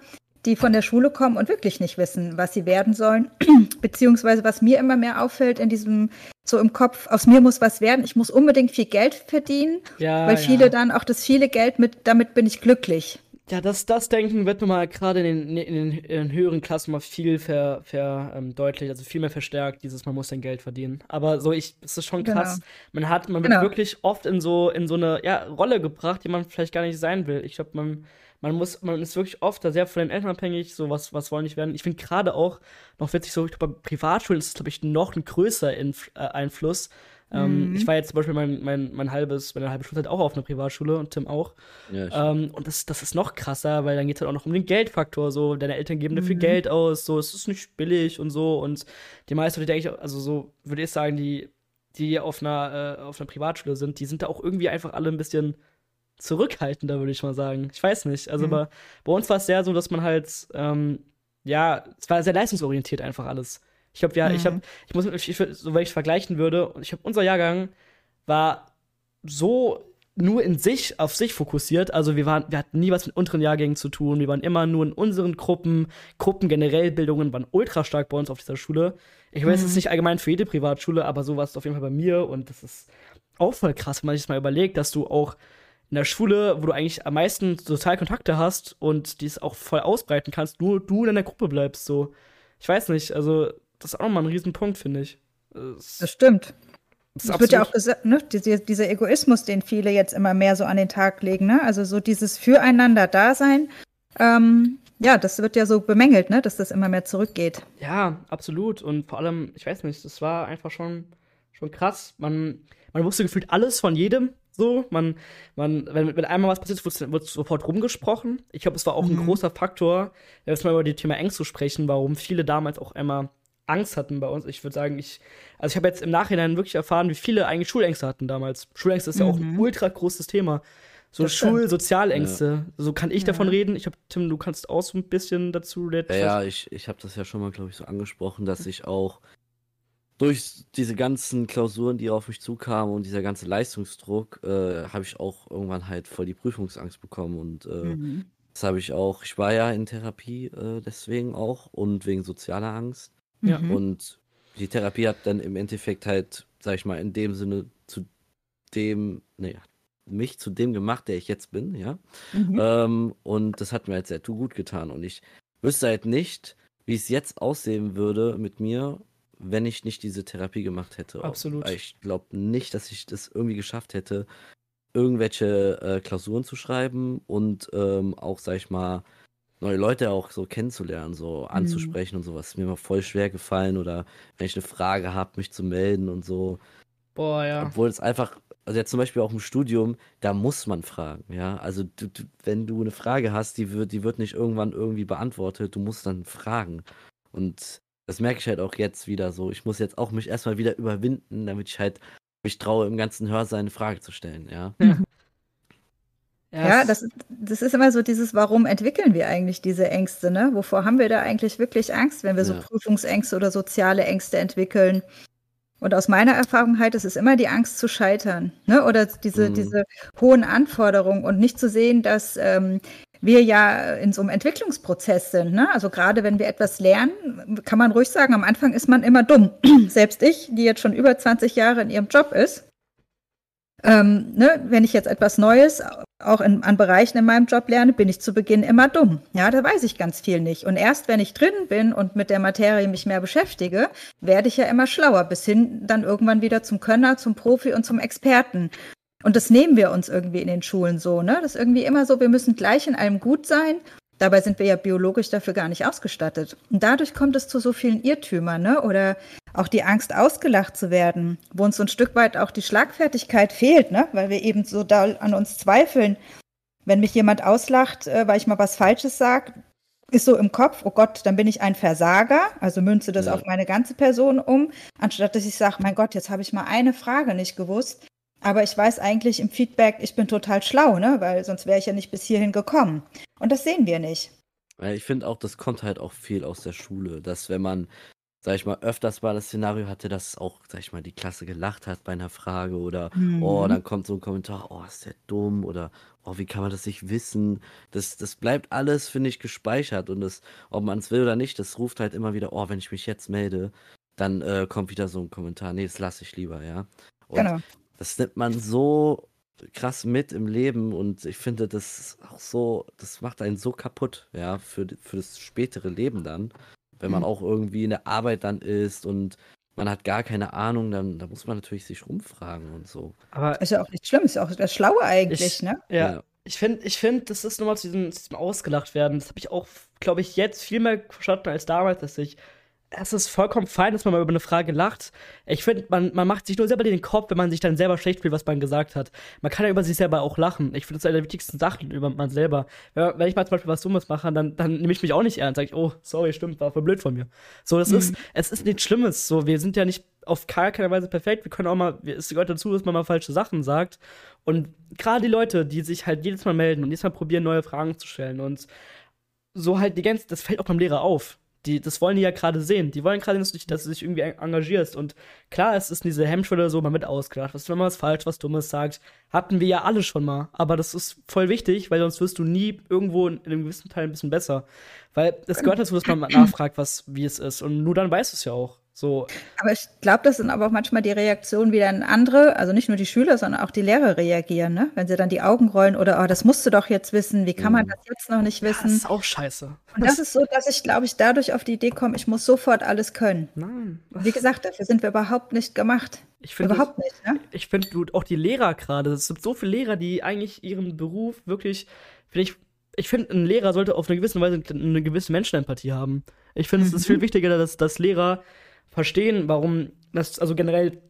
B: die von der Schule kommen und wirklich nicht wissen, was sie werden sollen. Beziehungsweise was mir immer mehr auffällt in diesem so im Kopf, aus mir muss was werden, ich muss unbedingt viel Geld verdienen, ja, weil viele ja. dann auch das viele Geld mit, damit bin ich glücklich.
A: Ja, das, das Denken wird nun mal gerade in den, in, den, in den höheren Klassen mal viel ver, ver ähm, deutlich, also viel mehr verstärkt, dieses man muss sein Geld verdienen. Aber so, ich, es ist schon genau. krass. Genau. Man hat, man wird genau. wirklich oft in so, in so eine ja, Rolle gebracht, die man vielleicht gar nicht sein will. Ich glaube, man, man muss, man ist wirklich oft da sehr von den Eltern abhängig, so was, was wollen nicht werden. Ich finde gerade auch noch witzig, so, ich glaube, bei Privatschulen ist es, glaube ich, noch ein größer Inf äh, Einfluss. Ähm, mhm. Ich war jetzt zum Beispiel mein, mein, mein halbes, meine halbe Schulzeit auch auf einer Privatschule und Tim auch. Ja, ähm, und das, das ist noch krasser, weil dann geht es halt auch noch um den Geldfaktor. So, deine Eltern geben mhm. dafür Geld aus, so, es ist nicht billig und so. Und die meisten Leute, denke ich, also so würde ich sagen, die, die auf einer, äh, auf einer Privatschule sind, die sind da auch irgendwie einfach alle ein bisschen zurückhaltender, würde ich mal sagen. Ich weiß nicht. Also mhm. bei, bei uns war es sehr so, dass man halt, ähm, ja, es war sehr leistungsorientiert einfach alles. Ich glaube, ja, mhm. ich habe, ich muss, ich, so wenn ich es vergleichen würde, ich habe unser Jahrgang war so nur in sich, auf sich fokussiert. Also wir waren, wir hatten nie was mit unteren Jahrgängen zu tun. Wir waren immer nur in unseren Gruppen. Gruppen generell Bildungen waren ultra stark bei uns auf dieser Schule. Ich weiß, es ist mhm. nicht allgemein für jede Privatschule, aber so war es auf jeden Fall bei mir. Und das ist auch voll krass, wenn man sich das mal überlegt, dass du auch in der Schule, wo du eigentlich am meisten soziale Kontakte hast und dies auch voll ausbreiten kannst, nur du in der Gruppe bleibst. So, ich weiß nicht, also das ist auch nochmal ein Riesenpunkt, finde ich.
B: Das, das stimmt. Das, das wird ja auch gesagt, ne, dieser, dieser Egoismus, den viele jetzt immer mehr so an den Tag legen, ne? Also so dieses Füreinander-Dasein, ähm, ja, das wird ja so bemängelt, ne, dass das immer mehr zurückgeht.
A: Ja, absolut. Und vor allem, ich weiß nicht, das war einfach schon, schon krass. Man, man wusste gefühlt alles von jedem. So, man, man, wenn, wenn einmal was passiert, wird, wird sofort rumgesprochen. Ich glaube, es war auch mhm. ein großer Faktor, jetzt mal über die Thema Ängste zu sprechen, warum viele damals auch einmal Angst hatten bei uns. Ich würde sagen, ich, also ich habe jetzt im Nachhinein wirklich erfahren, wie viele eigentlich Schulängste hatten damals. Schulängste ist mhm. ja auch ein mhm. ultra großes Thema. So Schulsozialängste. Ja. So kann ich ja. davon reden. Ich habe Tim, du kannst auch so ein bisschen dazu
C: reden. Ja, ja, ich, ich habe das ja schon mal, glaube ich, so angesprochen, dass ich auch durch diese ganzen Klausuren, die auf mich zukamen und dieser ganze Leistungsdruck, äh, habe ich auch irgendwann halt voll die Prüfungsangst bekommen und äh, mhm. das habe ich auch. Ich war ja in Therapie äh, deswegen auch und wegen sozialer Angst. Ja. Mhm. Und die Therapie hat dann im Endeffekt halt, sag ich mal, in dem Sinne zu dem, nee, mich zu dem gemacht, der ich jetzt bin, ja. Mhm. Ähm, und das hat mir halt sehr gut getan. Und ich wüsste halt nicht, wie es jetzt aussehen würde mit mir, wenn ich nicht diese Therapie gemacht hätte.
A: Absolut.
C: Ich glaube nicht, dass ich das irgendwie geschafft hätte, irgendwelche äh, Klausuren zu schreiben und ähm, auch, sag ich mal, neue Leute auch so kennenzulernen, so mhm. anzusprechen mhm. und sowas. Ist mir immer voll schwer gefallen oder wenn ich eine Frage habe, mich zu melden und so.
A: Boah, ja.
C: Obwohl es einfach, also jetzt zum Beispiel auch im Studium, da muss man fragen, ja. Also du, du, wenn du eine Frage hast, die wird, die wird nicht irgendwann irgendwie beantwortet, du musst dann fragen. Und das merke ich halt auch jetzt wieder so. Ich muss jetzt auch mich erstmal wieder überwinden, damit ich halt mich traue, im ganzen Hörsaal eine Frage zu stellen, ja.
B: ja. Ja, das, das ist immer so dieses, warum entwickeln wir eigentlich diese Ängste, ne? Wovor haben wir da eigentlich wirklich Angst, wenn wir ja. so Prüfungsängste oder soziale Ängste entwickeln? Und aus meiner Erfahrung halt, es ist immer die Angst zu scheitern, ne? Oder diese, mhm. diese hohen Anforderungen und nicht zu sehen, dass ähm, wir ja in so einem Entwicklungsprozess sind. Ne? Also gerade wenn wir etwas lernen, kann man ruhig sagen, am Anfang ist man immer dumm. Selbst ich, die jetzt schon über 20 Jahre in ihrem Job ist, ähm, ne, wenn ich jetzt etwas Neues auch in, an Bereichen in meinem Job lerne, bin ich zu Beginn immer dumm. Ja, da weiß ich ganz viel nicht. Und erst wenn ich drin bin und mit der Materie mich mehr beschäftige, werde ich ja immer schlauer, bis hin dann irgendwann wieder zum Könner, zum Profi und zum Experten. Und das nehmen wir uns irgendwie in den Schulen so, ne? Das ist irgendwie immer so, wir müssen gleich in allem gut sein. Dabei sind wir ja biologisch dafür gar nicht ausgestattet. Und dadurch kommt es zu so vielen Irrtümern, ne? Oder auch die Angst, ausgelacht zu werden, wo uns so ein Stück weit auch die Schlagfertigkeit fehlt, ne? weil wir eben so da an uns zweifeln. Wenn mich jemand auslacht, äh, weil ich mal was Falsches sage, ist so im Kopf, oh Gott, dann bin ich ein Versager, also münze das ja. auf meine ganze Person um, anstatt dass ich sage, mein Gott, jetzt habe ich mal eine Frage nicht gewusst, aber ich weiß eigentlich im Feedback, ich bin total schlau, ne? weil sonst wäre ich ja nicht bis hierhin gekommen. Und das sehen wir nicht.
C: Ich finde auch, das kommt halt auch viel aus der Schule, dass wenn man sag ich mal, öfters mal das Szenario hatte, dass auch, sag ich mal, die Klasse gelacht hat bei einer Frage oder, oh, mhm. oh, dann kommt so ein Kommentar, oh, ist der dumm oder, oh, wie kann man das nicht wissen? Das, das bleibt alles, finde ich, gespeichert und das, ob man es will oder nicht, das ruft halt immer wieder, oh, wenn ich mich jetzt melde, dann äh, kommt wieder so ein Kommentar, nee, das lasse ich lieber, ja. Und genau. Das nimmt man so krass mit im Leben und ich finde das auch so, das macht einen so kaputt, ja, für, für das spätere Leben dann wenn man mhm. auch irgendwie in der Arbeit dann ist und man hat gar keine Ahnung, dann, dann muss man natürlich sich rumfragen und so.
B: Aber ist ja auch nicht schlimm, ist ja auch das Schlaue eigentlich,
A: ich,
B: ne?
A: Ja. ja. Ich finde, ich find, das ist nochmal zu diesem, zu diesem Ausgelacht werden. Das habe ich auch, glaube ich, jetzt viel mehr verstanden als damals, dass ich es ist vollkommen fein, dass man mal über eine Frage lacht. Ich finde, man, man macht sich nur selber den Kopf, wenn man sich dann selber schlecht fühlt, was man gesagt hat. Man kann ja über sich selber auch lachen. Ich finde, das ist eine der wichtigsten Sachen über man selber. Wenn, wenn ich mal zum Beispiel was Dummes mache, dann, dann nehme ich mich auch nicht ernst. Sag ich, oh, sorry, stimmt, war voll blöd von mir. So, das mhm. ist, es ist nichts Schlimmes. So, wir sind ja nicht auf gar keiner Weise perfekt. Wir können auch mal, es gehört dazu, dass man mal falsche Sachen sagt. Und gerade die Leute, die sich halt jedes Mal melden und jedes Mal probieren, neue Fragen zu stellen und so halt die ganze, das fällt auch beim Lehrer auf die, das wollen die ja gerade sehen. Die wollen gerade, dass, dass du dich irgendwie engagierst. Und klar, es ist diese Hemmschwelle so mal mit ausgedacht. Was, wenn man was falsch, was Dummes sagt, hatten wir ja alle schon mal. Aber das ist voll wichtig, weil sonst wirst du nie irgendwo in einem gewissen Teil ein bisschen besser. Weil es gehört dazu, dass man nachfragt, was, wie es ist. Und nur dann weißt du es ja auch. So.
B: Aber ich glaube, das sind aber auch manchmal die Reaktionen, wie dann andere, also nicht nur die Schüler, sondern auch die Lehrer reagieren, ne? Wenn sie dann die Augen rollen oder, oh, das musst du doch jetzt wissen, wie kann man mhm. das jetzt noch nicht wissen? Ja, das
A: ist auch scheiße.
B: Und das ist so, dass ich, glaube ich, dadurch auf die Idee komme, ich muss sofort alles können. Nein. Wie gesagt, dafür sind wir überhaupt nicht gemacht.
A: Ich finde überhaupt nicht, ne? Ich finde auch die Lehrer gerade, es gibt so viele Lehrer, die eigentlich ihren Beruf wirklich, finde ich, ich finde, ein Lehrer sollte auf eine gewisse Weise eine gewisse Menschenempathie haben. Ich finde, mhm. es ist viel wichtiger, dass, dass Lehrer verstehen, warum das, also generell,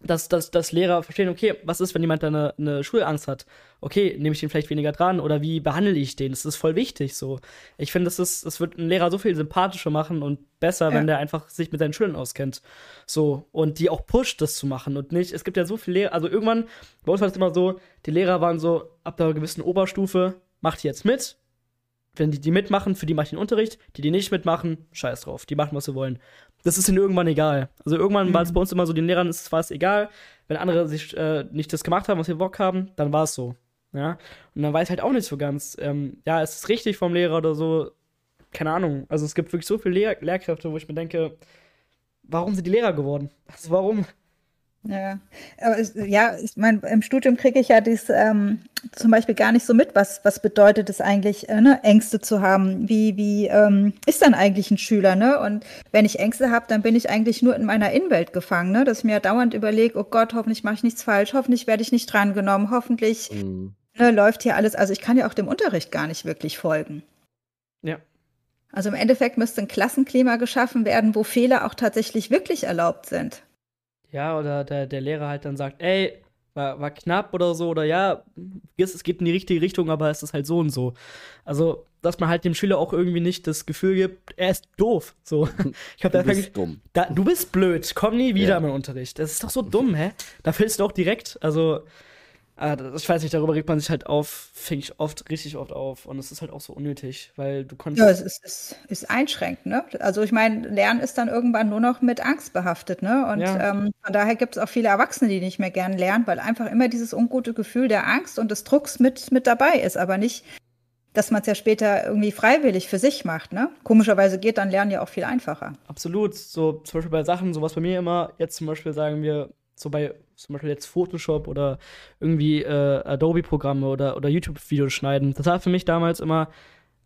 A: dass, dass, dass Lehrer verstehen, okay, was ist, wenn jemand da eine, eine Schulangst hat? Okay, nehme ich den vielleicht weniger dran oder wie behandle ich den? Das ist voll wichtig so. Ich finde, das ist, das wird einen Lehrer so viel sympathischer machen und besser, ja. wenn der einfach sich mit seinen Schülern auskennt. So, und die auch pusht, das zu machen und nicht, es gibt ja so viele Lehrer, also irgendwann, bei uns war es immer so, die Lehrer waren so, ab der gewissen Oberstufe, macht jetzt mit, wenn die die mitmachen, für die mache ich den Unterricht. Die, die nicht mitmachen, scheiß drauf. Die machen, was sie wollen das ist ihnen irgendwann egal. Also irgendwann mhm. war es bei uns immer so, den Lehrern ist es fast egal. Wenn andere sich äh, nicht das gemacht haben, was wir Bock haben, dann war es so. Ja. Und dann weiß halt auch nicht so ganz, ähm, ja, ist es richtig vom Lehrer oder so? Keine Ahnung. Also es gibt wirklich so viele Lehr Lehrkräfte, wo ich mir denke, warum sind die Lehrer geworden? Also warum?
B: Ja, aber es, ja, ich meine, im Studium kriege ich ja dies ähm, zum Beispiel gar nicht so mit, was, was bedeutet es eigentlich, äh, ne, Ängste zu haben. Wie, wie ähm, ist dann eigentlich ein Schüler, ne? Und wenn ich Ängste habe, dann bin ich eigentlich nur in meiner Innenwelt gefangen, ne? Dass ich mir dauernd überlege, oh Gott, hoffentlich mache ich nichts falsch, hoffentlich werde ich nicht drangenommen, hoffentlich mhm. ne, läuft hier alles. Also ich kann ja auch dem Unterricht gar nicht wirklich folgen.
A: Ja.
B: Also im Endeffekt müsste ein Klassenklima geschaffen werden, wo Fehler auch tatsächlich wirklich erlaubt sind.
A: Ja, oder der, der Lehrer halt dann sagt, ey, war, war knapp oder so, oder ja, es geht in die richtige Richtung, aber es ist halt so und so. Also, dass man halt dem Schüler auch irgendwie nicht das Gefühl gibt, er ist doof. So. Ich hab
C: du bist dumm.
A: Da, du bist blöd, komm nie wieder ja. in Unterricht. Das ist doch so dumm, hä? Da fällst du auch direkt, also Ah, ich weiß nicht, darüber regt man sich halt auf, fing ich oft, richtig oft auf. Und es ist halt auch so unnötig, weil du konntest.
B: Ja, es ist, ist, ist einschränkend, ne? Also ich meine, Lernen ist dann irgendwann nur noch mit Angst behaftet, ne? Und ja. ähm, von daher gibt es auch viele Erwachsene, die nicht mehr gern lernen, weil einfach immer dieses ungute Gefühl der Angst und des Drucks mit, mit dabei ist, aber nicht, dass man es ja später irgendwie freiwillig für sich macht, ne? Komischerweise geht dann Lernen ja auch viel einfacher.
A: Absolut. So zum Beispiel bei Sachen, sowas bei mir immer, jetzt zum Beispiel sagen wir, so bei zum Beispiel jetzt Photoshop oder irgendwie äh, Adobe-Programme oder, oder YouTube-Videos schneiden. Das war für mich damals immer,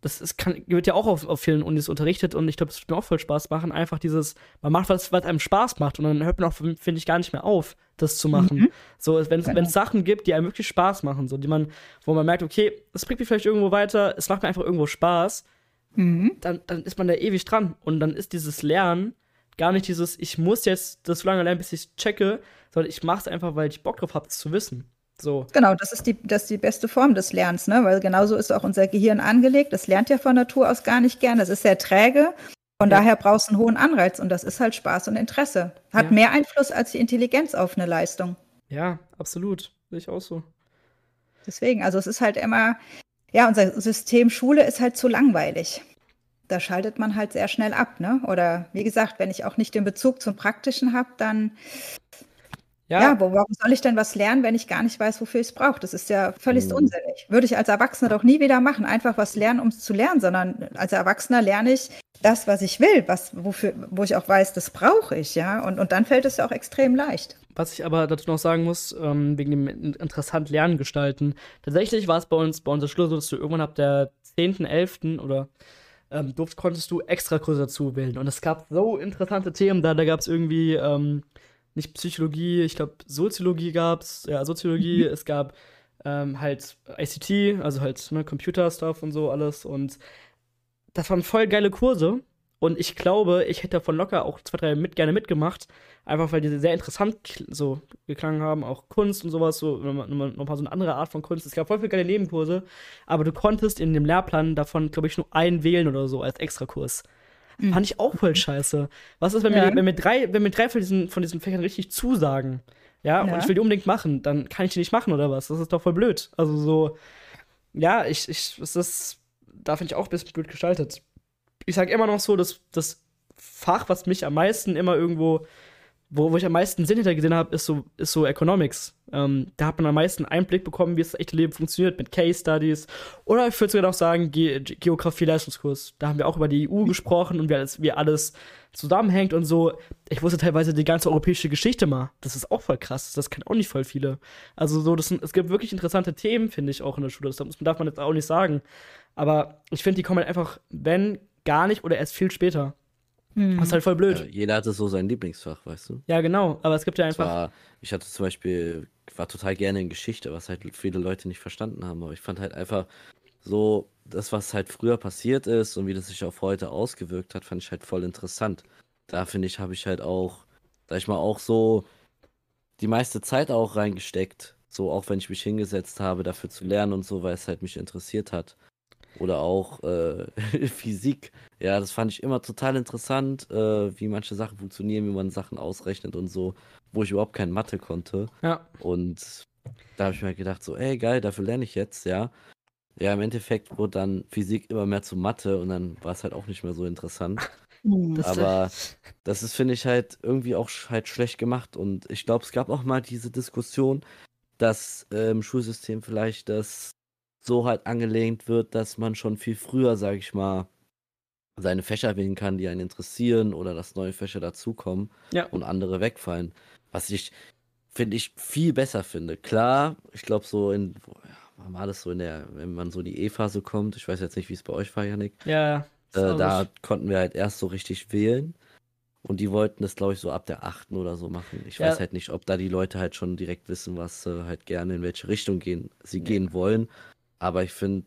A: das ist, kann, wird ja auch auf, auf vielen Unis unterrichtet und ich glaube, es wird mir auch voll Spaß machen. Einfach dieses, man macht was, was einem Spaß macht und dann hört man auch, finde ich, gar nicht mehr auf, das zu machen. Mhm. So, wenn es genau. Sachen gibt, die einem wirklich Spaß machen, so, die man, wo man merkt, okay, es bringt mich vielleicht irgendwo weiter, es macht mir einfach irgendwo Spaß, mhm. dann, dann ist man da ewig dran. Und dann ist dieses Lernen gar nicht dieses, ich muss jetzt das so lange lernen, bis ich checke, sondern ich mache es einfach, weil ich Bock drauf habe, es zu wissen. So.
B: Genau, das ist, die, das ist die beste Form des Lernens, ne? weil genauso ist auch unser Gehirn angelegt. Das lernt ja von Natur aus gar nicht gern. Das ist sehr träge. Von ja. daher brauchst du einen hohen Anreiz und das ist halt Spaß und Interesse. Hat ja. mehr Einfluss als die Intelligenz auf eine Leistung.
A: Ja, absolut. Sehe ich auch so.
B: Deswegen, also es ist halt immer, ja, unser System Schule ist halt zu langweilig da schaltet man halt sehr schnell ab, ne? Oder wie gesagt, wenn ich auch nicht den Bezug zum Praktischen habe, dann ja, ja warum soll ich denn was lernen, wenn ich gar nicht weiß, wofür ich es brauche? Das ist ja völlig mhm. unsinnig. Würde ich als Erwachsener doch nie wieder machen, einfach was lernen, um es zu lernen, sondern als Erwachsener lerne ich das, was ich will, was, wofür, wo ich auch weiß, das brauche ich, ja. Und, und dann fällt es ja auch extrem leicht.
A: Was ich aber dazu noch sagen muss, ähm, wegen dem interessant Lernen gestalten. Tatsächlich war es bei uns, bei unserer Schule so, dass du irgendwann ab der 10., oder ähm, durft, konntest du Extrakurse dazu wählen. Und es gab so interessante Themen da. Da gab es irgendwie ähm, nicht Psychologie, ich glaube Soziologie gab es, ja, Soziologie, mhm. es gab ähm, halt ICT, also halt ne, Computer-Stuff und so alles. Und das waren voll geile Kurse. Und ich glaube, ich hätte davon locker auch zwei, drei mit, gerne mitgemacht. Einfach weil die sehr interessant so geklangen haben. Auch Kunst und sowas, so nochmal noch so eine andere Art von Kunst. Es gab voll viele geile Nebenkurse. Aber du konntest in dem Lehrplan davon, glaube ich, nur einen wählen oder so als Extrakurs. Mhm. Fand ich auch voll scheiße. Was ist, wenn, ja. mir, wenn, mir drei, wenn mir drei von diesen, von diesen Fächern richtig zusagen? Ja, ja, und ich will die unbedingt machen, dann kann ich die nicht machen oder was? Das ist doch voll blöd. Also so, ja, ich, ich, es ist, da finde ich auch ein bisschen blöd gestaltet ich sage immer noch so, dass das Fach, was mich am meisten immer irgendwo, wo, wo ich am meisten Sinn hinter gesehen habe, ist so, ist so Economics. Ähm, da hat man am meisten Einblick bekommen, wie das echte Leben funktioniert mit Case Studies. Oder ich würde sogar noch sagen, Ge Geografie-Leistungskurs. Da haben wir auch über die EU gesprochen und wie alles, wie alles zusammenhängt und so. Ich wusste teilweise die ganze europäische Geschichte mal. Das ist auch voll krass. Das kennen auch nicht voll viele. Also so, das es gibt wirklich interessante Themen, finde ich, auch in der Schule. Das darf man jetzt auch nicht sagen. Aber ich finde, die kommen halt einfach, wenn gar nicht oder erst viel später. Mhm. Das ist halt voll blöd. Ja,
C: jeder hatte so sein Lieblingsfach, weißt du?
A: Ja, genau. Aber es gibt ja einfach. Zwar,
C: ich hatte zum Beispiel, war total gerne in Geschichte, was halt viele Leute nicht verstanden haben. Aber ich fand halt einfach so, das, was halt früher passiert ist und wie das sich auf heute ausgewirkt hat, fand ich halt voll interessant. Da finde ich, habe ich halt auch, sag ich mal, auch so die meiste Zeit auch reingesteckt. So, auch wenn ich mich hingesetzt habe, dafür zu lernen und so, weil es halt mich interessiert hat. Oder auch äh, Physik. Ja, das fand ich immer total interessant, äh, wie manche Sachen funktionieren, wie man Sachen ausrechnet und so, wo ich überhaupt kein Mathe konnte.
A: Ja.
C: Und da habe ich mir gedacht, so, ey, geil, dafür lerne ich jetzt, ja. Ja, im Endeffekt wurde dann Physik immer mehr zu Mathe und dann war es halt auch nicht mehr so interessant. Hm, das Aber das ist, finde ich, halt irgendwie auch halt schlecht gemacht. Und ich glaube, es gab auch mal diese Diskussion, dass äh, im Schulsystem vielleicht das so halt angelehnt wird, dass man schon viel früher, sage ich mal, seine Fächer wählen kann, die einen interessieren oder dass neue Fächer dazukommen
A: ja.
C: und andere wegfallen. Was ich finde ich, viel besser finde. Klar, ich glaube so in, wann war das so in der, wenn man so in die E-Phase kommt, ich weiß jetzt nicht, wie es bei euch war, Janik.
A: Ja,
C: äh, da konnten wir halt erst so richtig wählen. Und die wollten das, glaube ich, so ab der achten oder so machen. Ich ja. weiß halt nicht, ob da die Leute halt schon direkt wissen, was äh, halt gerne in welche Richtung gehen, sie ja. gehen wollen. Aber ich finde,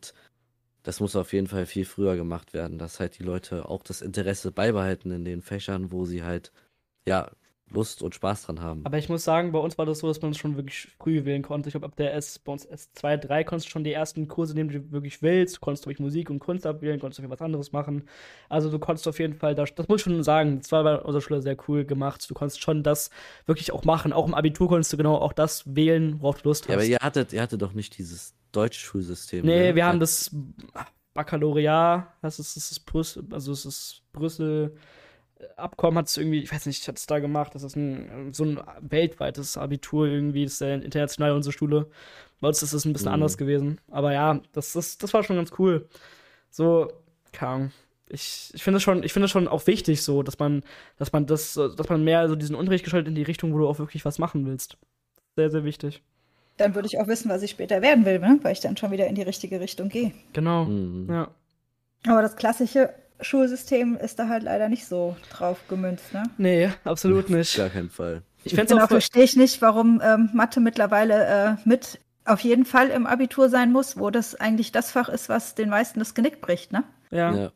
C: das muss auf jeden Fall viel früher gemacht werden, dass halt die Leute auch das Interesse beibehalten in den Fächern, wo sie halt, ja, Lust und Spaß dran haben.
A: Aber ich muss sagen, bei uns war das so, dass man es schon wirklich früh wählen konnte. Ich glaube, ab der S, bei uns S2, 3 konntest du schon die ersten Kurse nehmen, die du wirklich willst. Du konntest durch Musik und Kunst abwählen, konntest du was anderes machen. Also du konntest auf jeden Fall, das, das muss ich schon sagen, das war bei unserer Schule sehr cool gemacht. Du konntest schon das wirklich auch machen. Auch im Abitur konntest du genau auch das wählen, worauf du Lust hast.
C: Ja, aber ihr hattet, ihr hattet doch nicht dieses deutsche Schulsystem.
A: Nee, ne? wir haben das Baccalaureat, das ist, das ist Brüssel, also es ist Brüssel Abkommen hat es irgendwie, ich weiß nicht, hat es da gemacht, das ist ein, so ein weltweites Abitur irgendwie, das ist ja international unsere Schule. Bei uns ist es ein bisschen mhm. anders gewesen. Aber ja, das, das, das war schon ganz cool. So, keine Ahnung. Ich, ich finde es schon, ich finde schon auch wichtig, so, dass man, dass man das, dass man mehr so diesen Unterricht gestaltet in die Richtung, wo du auch wirklich was machen willst. Sehr, sehr wichtig.
B: Dann würde ich auch wissen, was ich später werden will, ne? weil ich dann schon wieder in die richtige Richtung gehe.
A: Genau. Mhm. Ja.
B: Aber das klassische Schulsystem ist da halt leider nicht so drauf gemünzt, ne?
A: Nee, absolut nicht.
C: Gar keinen Fall.
B: Ich genau, verstehe ich nicht, warum ähm, Mathe mittlerweile äh, mit auf jeden Fall im Abitur sein muss, wo das eigentlich das Fach ist, was den meisten das Genick bricht, ne?
A: Ja. ja.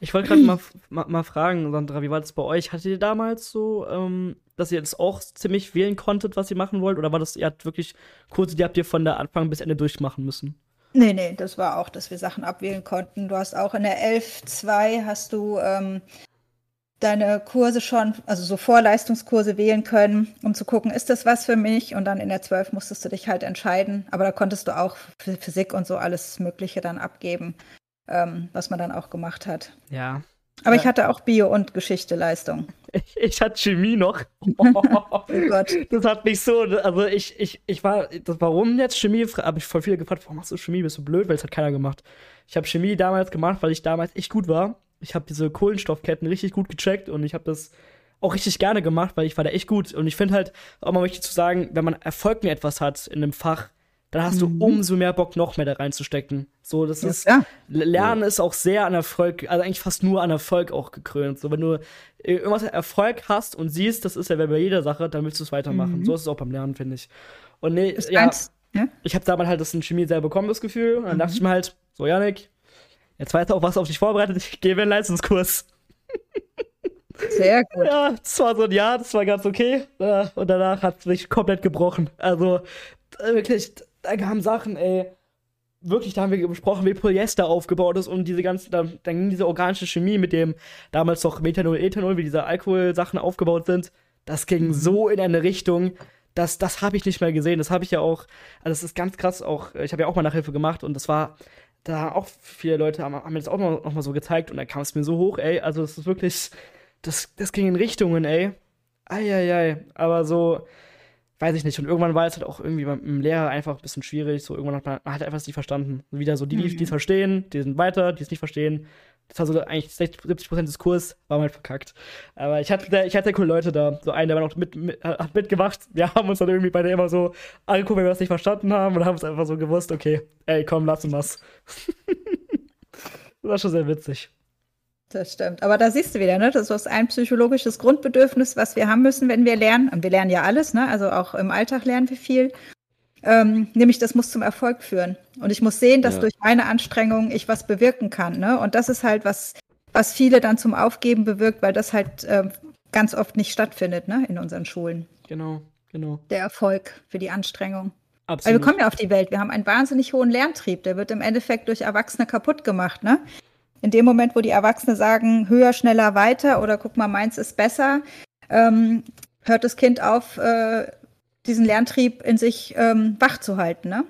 A: Ich wollte gerade mal, mal, mal, fragen, Sandra, wie war das bei euch? Hattet ihr damals so, ähm, dass ihr das auch ziemlich wählen konntet, was ihr machen wollt? Oder war das, ihr habt wirklich Kurse, die habt ihr von der Anfang bis Ende durchmachen müssen?
B: Nee, nee, das war auch, dass wir Sachen abwählen konnten. Du hast auch in der 11.2 hast du ähm, deine Kurse schon, also so Vorleistungskurse wählen können, um zu gucken, ist das was für mich? Und dann in der 12 musstest du dich halt entscheiden. Aber da konntest du auch für Physik und so alles Mögliche dann abgeben, ähm, was man dann auch gemacht hat.
A: Ja,
B: aber ja. ich hatte auch Bio- und Geschichte-Leistung.
A: Ich, ich, hatte Chemie noch. oh Gott. Das hat mich so, also ich, ich, ich war, das, warum jetzt Chemie? Habe ich voll viele gefragt, warum machst du Chemie? Bist du blöd? Weil es hat keiner gemacht. Ich habe Chemie damals gemacht, weil ich damals echt gut war. Ich habe diese Kohlenstoffketten richtig gut gecheckt und ich habe das auch richtig gerne gemacht, weil ich war da echt gut. Und ich finde halt, auch mal wichtig zu sagen, wenn man Erfolg in etwas hat, in einem Fach, dann hast mhm. du umso mehr Bock, noch mehr da reinzustecken. So, das ist, ja. Lernen ja. ist auch sehr an Erfolg, also eigentlich fast nur an Erfolg auch gekrönt. So, wenn du irgendwas Erfolg hast und siehst, das ist ja bei jeder Sache, dann willst du es weitermachen. Mhm. So ist es auch beim Lernen, finde ich. Und nee, ist ja, eins, ja, ich habe damals halt das in Chemie selber bekommen, das Gefühl. Und dann mhm. dachte ich mir halt, so, Janik, jetzt weißt du auch, was auf dich vorbereitet, ich gebe einen Leistungskurs.
B: Sehr gut.
A: Ja, das war so ein Jahr, das war ganz okay. Und danach hat es mich komplett gebrochen. Also, wirklich, da kamen Sachen, ey. Wirklich, da haben wir besprochen, wie Polyester aufgebaut ist und diese ganzen, dann, dann ging diese organische Chemie mit dem damals noch Methanol, Ethanol, wie diese Alkoholsachen aufgebaut sind. Das ging so in eine Richtung, dass das habe ich nicht mehr gesehen. Das habe ich ja auch, also das ist ganz krass auch, ich habe ja auch mal Nachhilfe gemacht und das war, da auch viele Leute haben, haben mir das auch noch, noch mal so gezeigt und da kam es mir so hoch, ey. Also das ist wirklich, das, das ging in Richtungen, ey. Eieiei. Aber so, weiß ich nicht. Und irgendwann war es halt auch irgendwie beim Lehrer einfach ein bisschen schwierig. So, irgendwann hat man, man hat einfach nicht verstanden. Wieder so, die, die es verstehen, die sind weiter, die es nicht verstehen. Das war so eigentlich 60, 70 Prozent des Kurs, war mal halt verkackt. Aber ich hatte, ich hatte coole Leute da. So einen, der war noch mit, mit, hat mitgemacht. Wir haben uns dann irgendwie beide immer so angeguckt, wenn wir das nicht verstanden haben und haben es einfach so gewusst, okay, ey, komm, lass uns was. das war schon sehr witzig.
B: Das stimmt. Aber da siehst du wieder, ne? Das ist ein psychologisches Grundbedürfnis, was wir haben müssen, wenn wir lernen. Und wir lernen ja alles, ne? Also auch im Alltag lernen wir viel. Ähm, nämlich, das muss zum Erfolg führen. Und ich muss sehen, dass ja. durch meine Anstrengung ich was bewirken kann. Ne? Und das ist halt was, was viele dann zum Aufgeben bewirkt, weil das halt äh, ganz oft nicht stattfindet, ne? In unseren Schulen.
A: Genau, genau.
B: Der Erfolg für die Anstrengung. Absolut. Weil wir kommen ja auf die Welt. Wir haben einen wahnsinnig hohen Lerntrieb. Der wird im Endeffekt durch Erwachsene kaputt gemacht, ne? In dem Moment, wo die Erwachsenen sagen, höher, schneller, weiter oder guck mal, meins ist besser, ähm, hört das Kind auf, äh, diesen Lerntrieb in sich ähm, wach zu halten, ne?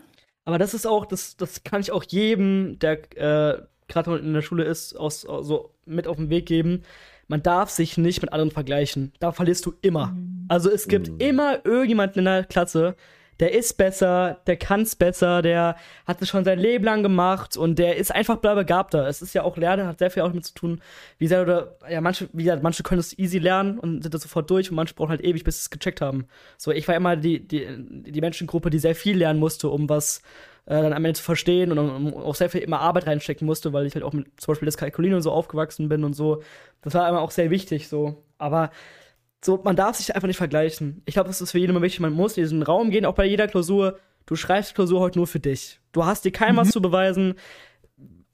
A: Aber das ist auch, das, das kann ich auch jedem, der äh, gerade in der Schule ist, aus, so mit auf den Weg geben. Man darf sich nicht mit anderen vergleichen. Da verlierst du immer. Mhm. Also es gibt mhm. immer irgendjemanden in der Klasse, der ist besser, der kann's besser, der hat es schon sein Leben lang gemacht und der ist einfach begabter. Es ist ja auch Lernen, hat sehr viel auch damit zu tun, wie sehr oder ja, manche, wie gesagt, manche können es easy lernen und sind da sofort durch und manche brauchen halt ewig, bis sie es gecheckt haben. So, ich war immer die, die, die Menschengruppe, die sehr viel lernen musste, um was äh, dann am Ende zu verstehen und um, auch sehr viel immer Arbeit reinstecken musste, weil ich halt auch mit zum Beispiel das Kalkulin und so aufgewachsen bin und so. Das war immer auch sehr wichtig so. Aber so, man darf sich einfach nicht vergleichen. Ich glaube, das ist für jeden immer wichtig. Man muss in diesen Raum gehen, auch bei jeder Klausur. Du schreibst die Klausur heute nur für dich. Du hast dir keinem mhm. was zu beweisen.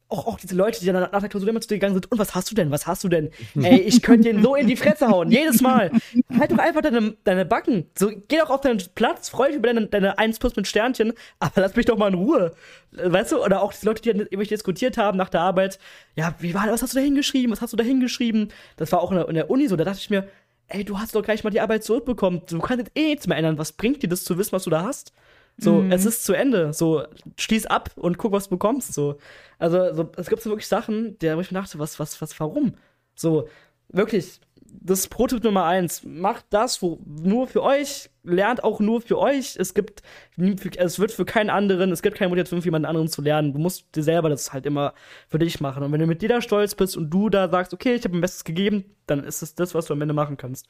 A: Auch, auch diese Leute, die dann nach der Klausur immer zu dir gegangen sind, und was hast du denn? Was hast du denn? Ey, ich könnte den so in die Fresse hauen, jedes Mal. Halt doch einfach deine, deine Backen. So, geh doch auf deinen Platz, freu dich über deine, deine 1 plus mit Sternchen, aber lass mich doch mal in Ruhe. Weißt du? Oder auch diese Leute, die dann irgendwie diskutiert haben nach der Arbeit. Ja, wie war, was hast du da hingeschrieben? Was hast du da hingeschrieben? Das war auch in der, in der Uni so, da dachte ich mir, ey, du hast doch gleich mal die Arbeit zurückbekommen. Du kannst jetzt eh nichts mehr ändern. Was bringt dir das zu wissen, was du da hast? So, mhm. es ist zu Ende. So, schließ ab und guck, was du bekommst. So. Also, so, es gibt so wirklich Sachen, der, wo ich mir dachte, was, was, was, warum? So, wirklich, das ist Prototyp Nummer eins. Macht das wo, nur für euch, lernt auch nur für euch. Es gibt, es wird für keinen anderen, es gibt keine Motivation für jemanden anderen zu lernen. Du musst dir selber das halt immer für dich machen. Und wenn du mit dir da stolz bist und du da sagst, okay, ich habe mein Bestes gegeben, dann ist es das, was du am Ende machen kannst.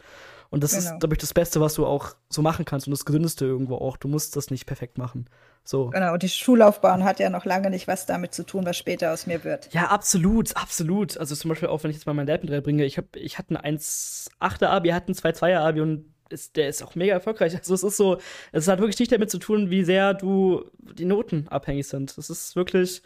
A: Und das genau. ist, glaube ich, das Beste, was du auch so machen kannst und das Gesündeste irgendwo auch. Du musst das nicht perfekt machen. So.
B: Genau, und die Schullaufbahn hat ja noch lange nicht was damit zu tun, was später aus mir wird.
A: Ja, absolut, absolut. Also zum Beispiel auch, wenn ich jetzt mal mein Dad mit reinbringe, ich, hab, ich hatte ein 1,8er Abi, er hat ein 2,2er Abi und ist, der ist auch mega erfolgreich. Also es ist so, es hat wirklich nicht damit zu tun, wie sehr du die Noten abhängig sind. Es ist wirklich,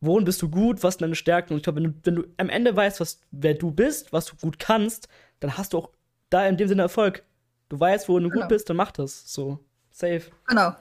A: wohin bist du gut, was sind deine Stärken? Und ich glaube, wenn du, wenn du am Ende weißt, was, wer du bist, was du gut kannst, dann hast du auch da in dem Sinne Erfolg. Du weißt, wo du genau. gut bist, dann mach das. So, safe.
B: Genau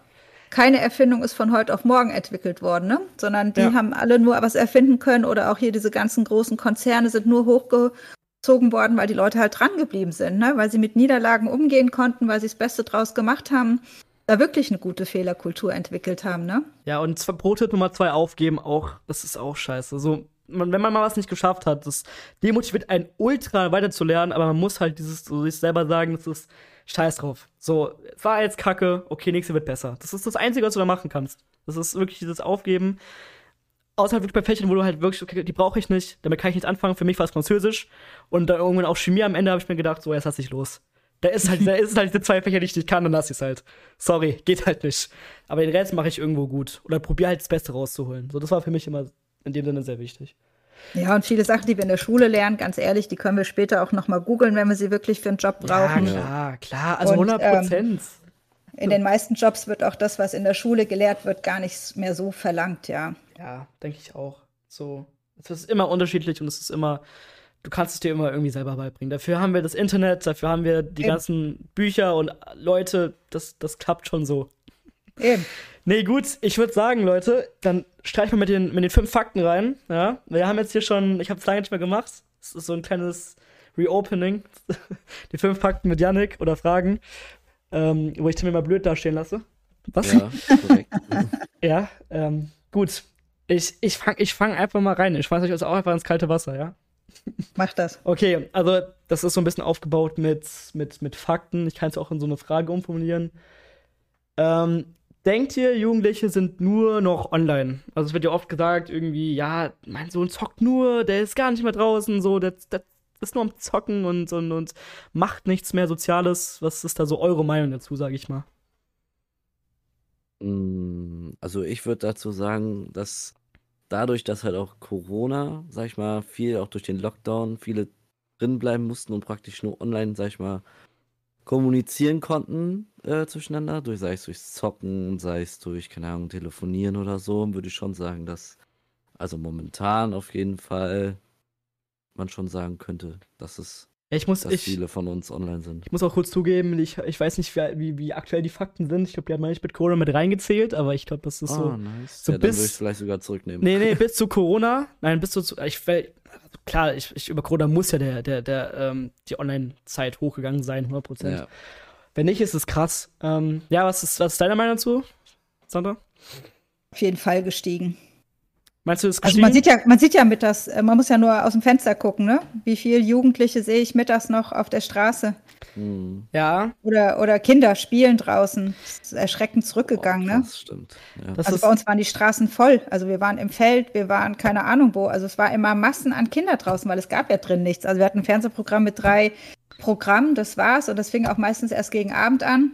B: keine Erfindung ist von heute auf morgen entwickelt worden, ne? sondern die ja. haben alle nur was erfinden können oder auch hier diese ganzen großen Konzerne sind nur hochgezogen worden, weil die Leute halt dran geblieben sind, ne? weil sie mit Niederlagen umgehen konnten, weil sie das Beste draus gemacht haben, da wirklich eine gute Fehlerkultur entwickelt haben. Ne?
A: Ja, und Pro-Tipp Nummer zwei aufgeben auch, das ist auch scheiße. So, man, wenn man mal was nicht geschafft hat, das demotiviert einen ultra weiterzulernen, aber man muss halt dieses, so sich selber sagen, das ist scheiß drauf. So, war jetzt kacke, okay, nächste wird besser. Das ist das Einzige, was du da machen kannst. Das ist wirklich dieses Aufgeben. Außer halt wirklich bei Fächern, wo du halt wirklich, okay, die brauche ich nicht, damit kann ich nicht anfangen. Für mich war es Französisch. Und dann irgendwann auch Chemie am Ende habe ich mir gedacht, so, jetzt lass ich los. Da ist halt, da ist halt diese zwei Fächer, die ich nicht kann, dann lass ich es halt. Sorry, geht halt nicht. Aber den Rest mache ich irgendwo gut. Oder probiere halt das Beste rauszuholen. So, das war für mich immer in dem Sinne sehr wichtig.
B: Ja, und viele Sachen, die wir in der Schule lernen, ganz ehrlich, die können wir später auch noch mal googeln, wenn wir sie wirklich für einen Job brauchen.
A: Ja, klar, klar, also 100 Prozent.
B: Ähm, in den meisten Jobs wird auch das, was in der Schule gelehrt wird, gar nicht mehr so verlangt, ja.
A: Ja, denke ich auch. So, es ist immer unterschiedlich und es ist immer, du kannst es dir immer irgendwie selber beibringen. Dafür haben wir das Internet, dafür haben wir die Eben. ganzen Bücher und Leute, das, das klappt schon so. Eben. Nee, gut, ich würde sagen, Leute, dann streichen wir mit den, mit den fünf Fakten rein. Ja, wir haben jetzt hier schon, ich habe es lange nicht mehr gemacht. Es ist so ein kleines Reopening. die fünf Fakten mit Yannick oder Fragen, ähm, wo ich mir mal blöd dastehen lasse. Was? Ja, korrekt. ja, ähm, gut. Ich, ich fange ich fang einfach mal rein. Ich schmeiß euch also auch einfach ins kalte Wasser, ja?
B: Mach das.
A: Okay, also das ist so ein bisschen aufgebaut mit, mit, mit Fakten. Ich kann es auch in so eine Frage umformulieren. Ähm, denkt ihr, Jugendliche sind nur noch online? Also es wird ja oft gesagt, irgendwie, ja, mein Sohn zockt nur, der ist gar nicht mehr draußen, so, der, der ist nur am Zocken und, und, und macht nichts mehr Soziales. Was ist da so eure Meinung dazu, sage ich mal?
C: Mm, also ich würde dazu sagen, dass dadurch, dass halt auch Corona, sag ich mal, viel auch durch den Lockdown, viele drin bleiben mussten und praktisch nur online, sag ich mal, kommunizieren konnten äh, zueinander, durch, sei es durchs Zocken, sei es durch, keine Ahnung, Telefonieren oder so, würde ich schon sagen, dass, also momentan auf jeden Fall man schon sagen könnte, dass es
A: ich muss,
C: dass
A: ich,
C: viele von uns online sind.
A: Ich muss auch kurz zugeben, ich, ich weiß nicht, wie, wie aktuell die Fakten sind. Ich glaube, die hat man nicht mit Corona mit reingezählt, aber ich glaube, das ist so.
C: Ah, nice. so ja, bis, dann würde ich es vielleicht sogar zurücknehmen.
A: Nee, nee, bis zu Corona. Nein, bis zu. Ich, klar, ich, ich, über Corona muss ja der, der, der, ähm, die Online-Zeit hochgegangen sein, 100 Prozent. Ja. Wenn nicht, ist es krass. Ähm, ja, was ist, was ist deine Meinung dazu, Sandra?
B: Auf jeden Fall gestiegen.
A: Meinst du das
B: Also man sieht ja, man sieht ja mittags, äh, man muss ja nur aus dem Fenster gucken, ne? Wie viele Jugendliche sehe ich mittags noch auf der Straße?
A: Hm. Ja.
B: Oder, oder Kinder spielen draußen. Das ist erschreckend zurückgegangen, oh,
C: ne? Das stimmt.
B: Ja. Das also bei uns waren die Straßen voll. Also wir waren im Feld, wir waren keine Ahnung wo. Also es war immer Massen an Kinder draußen, weil es gab ja drin nichts. Also wir hatten ein Fernsehprogramm mit drei Programmen, das war's. Und das fing auch meistens erst gegen Abend an.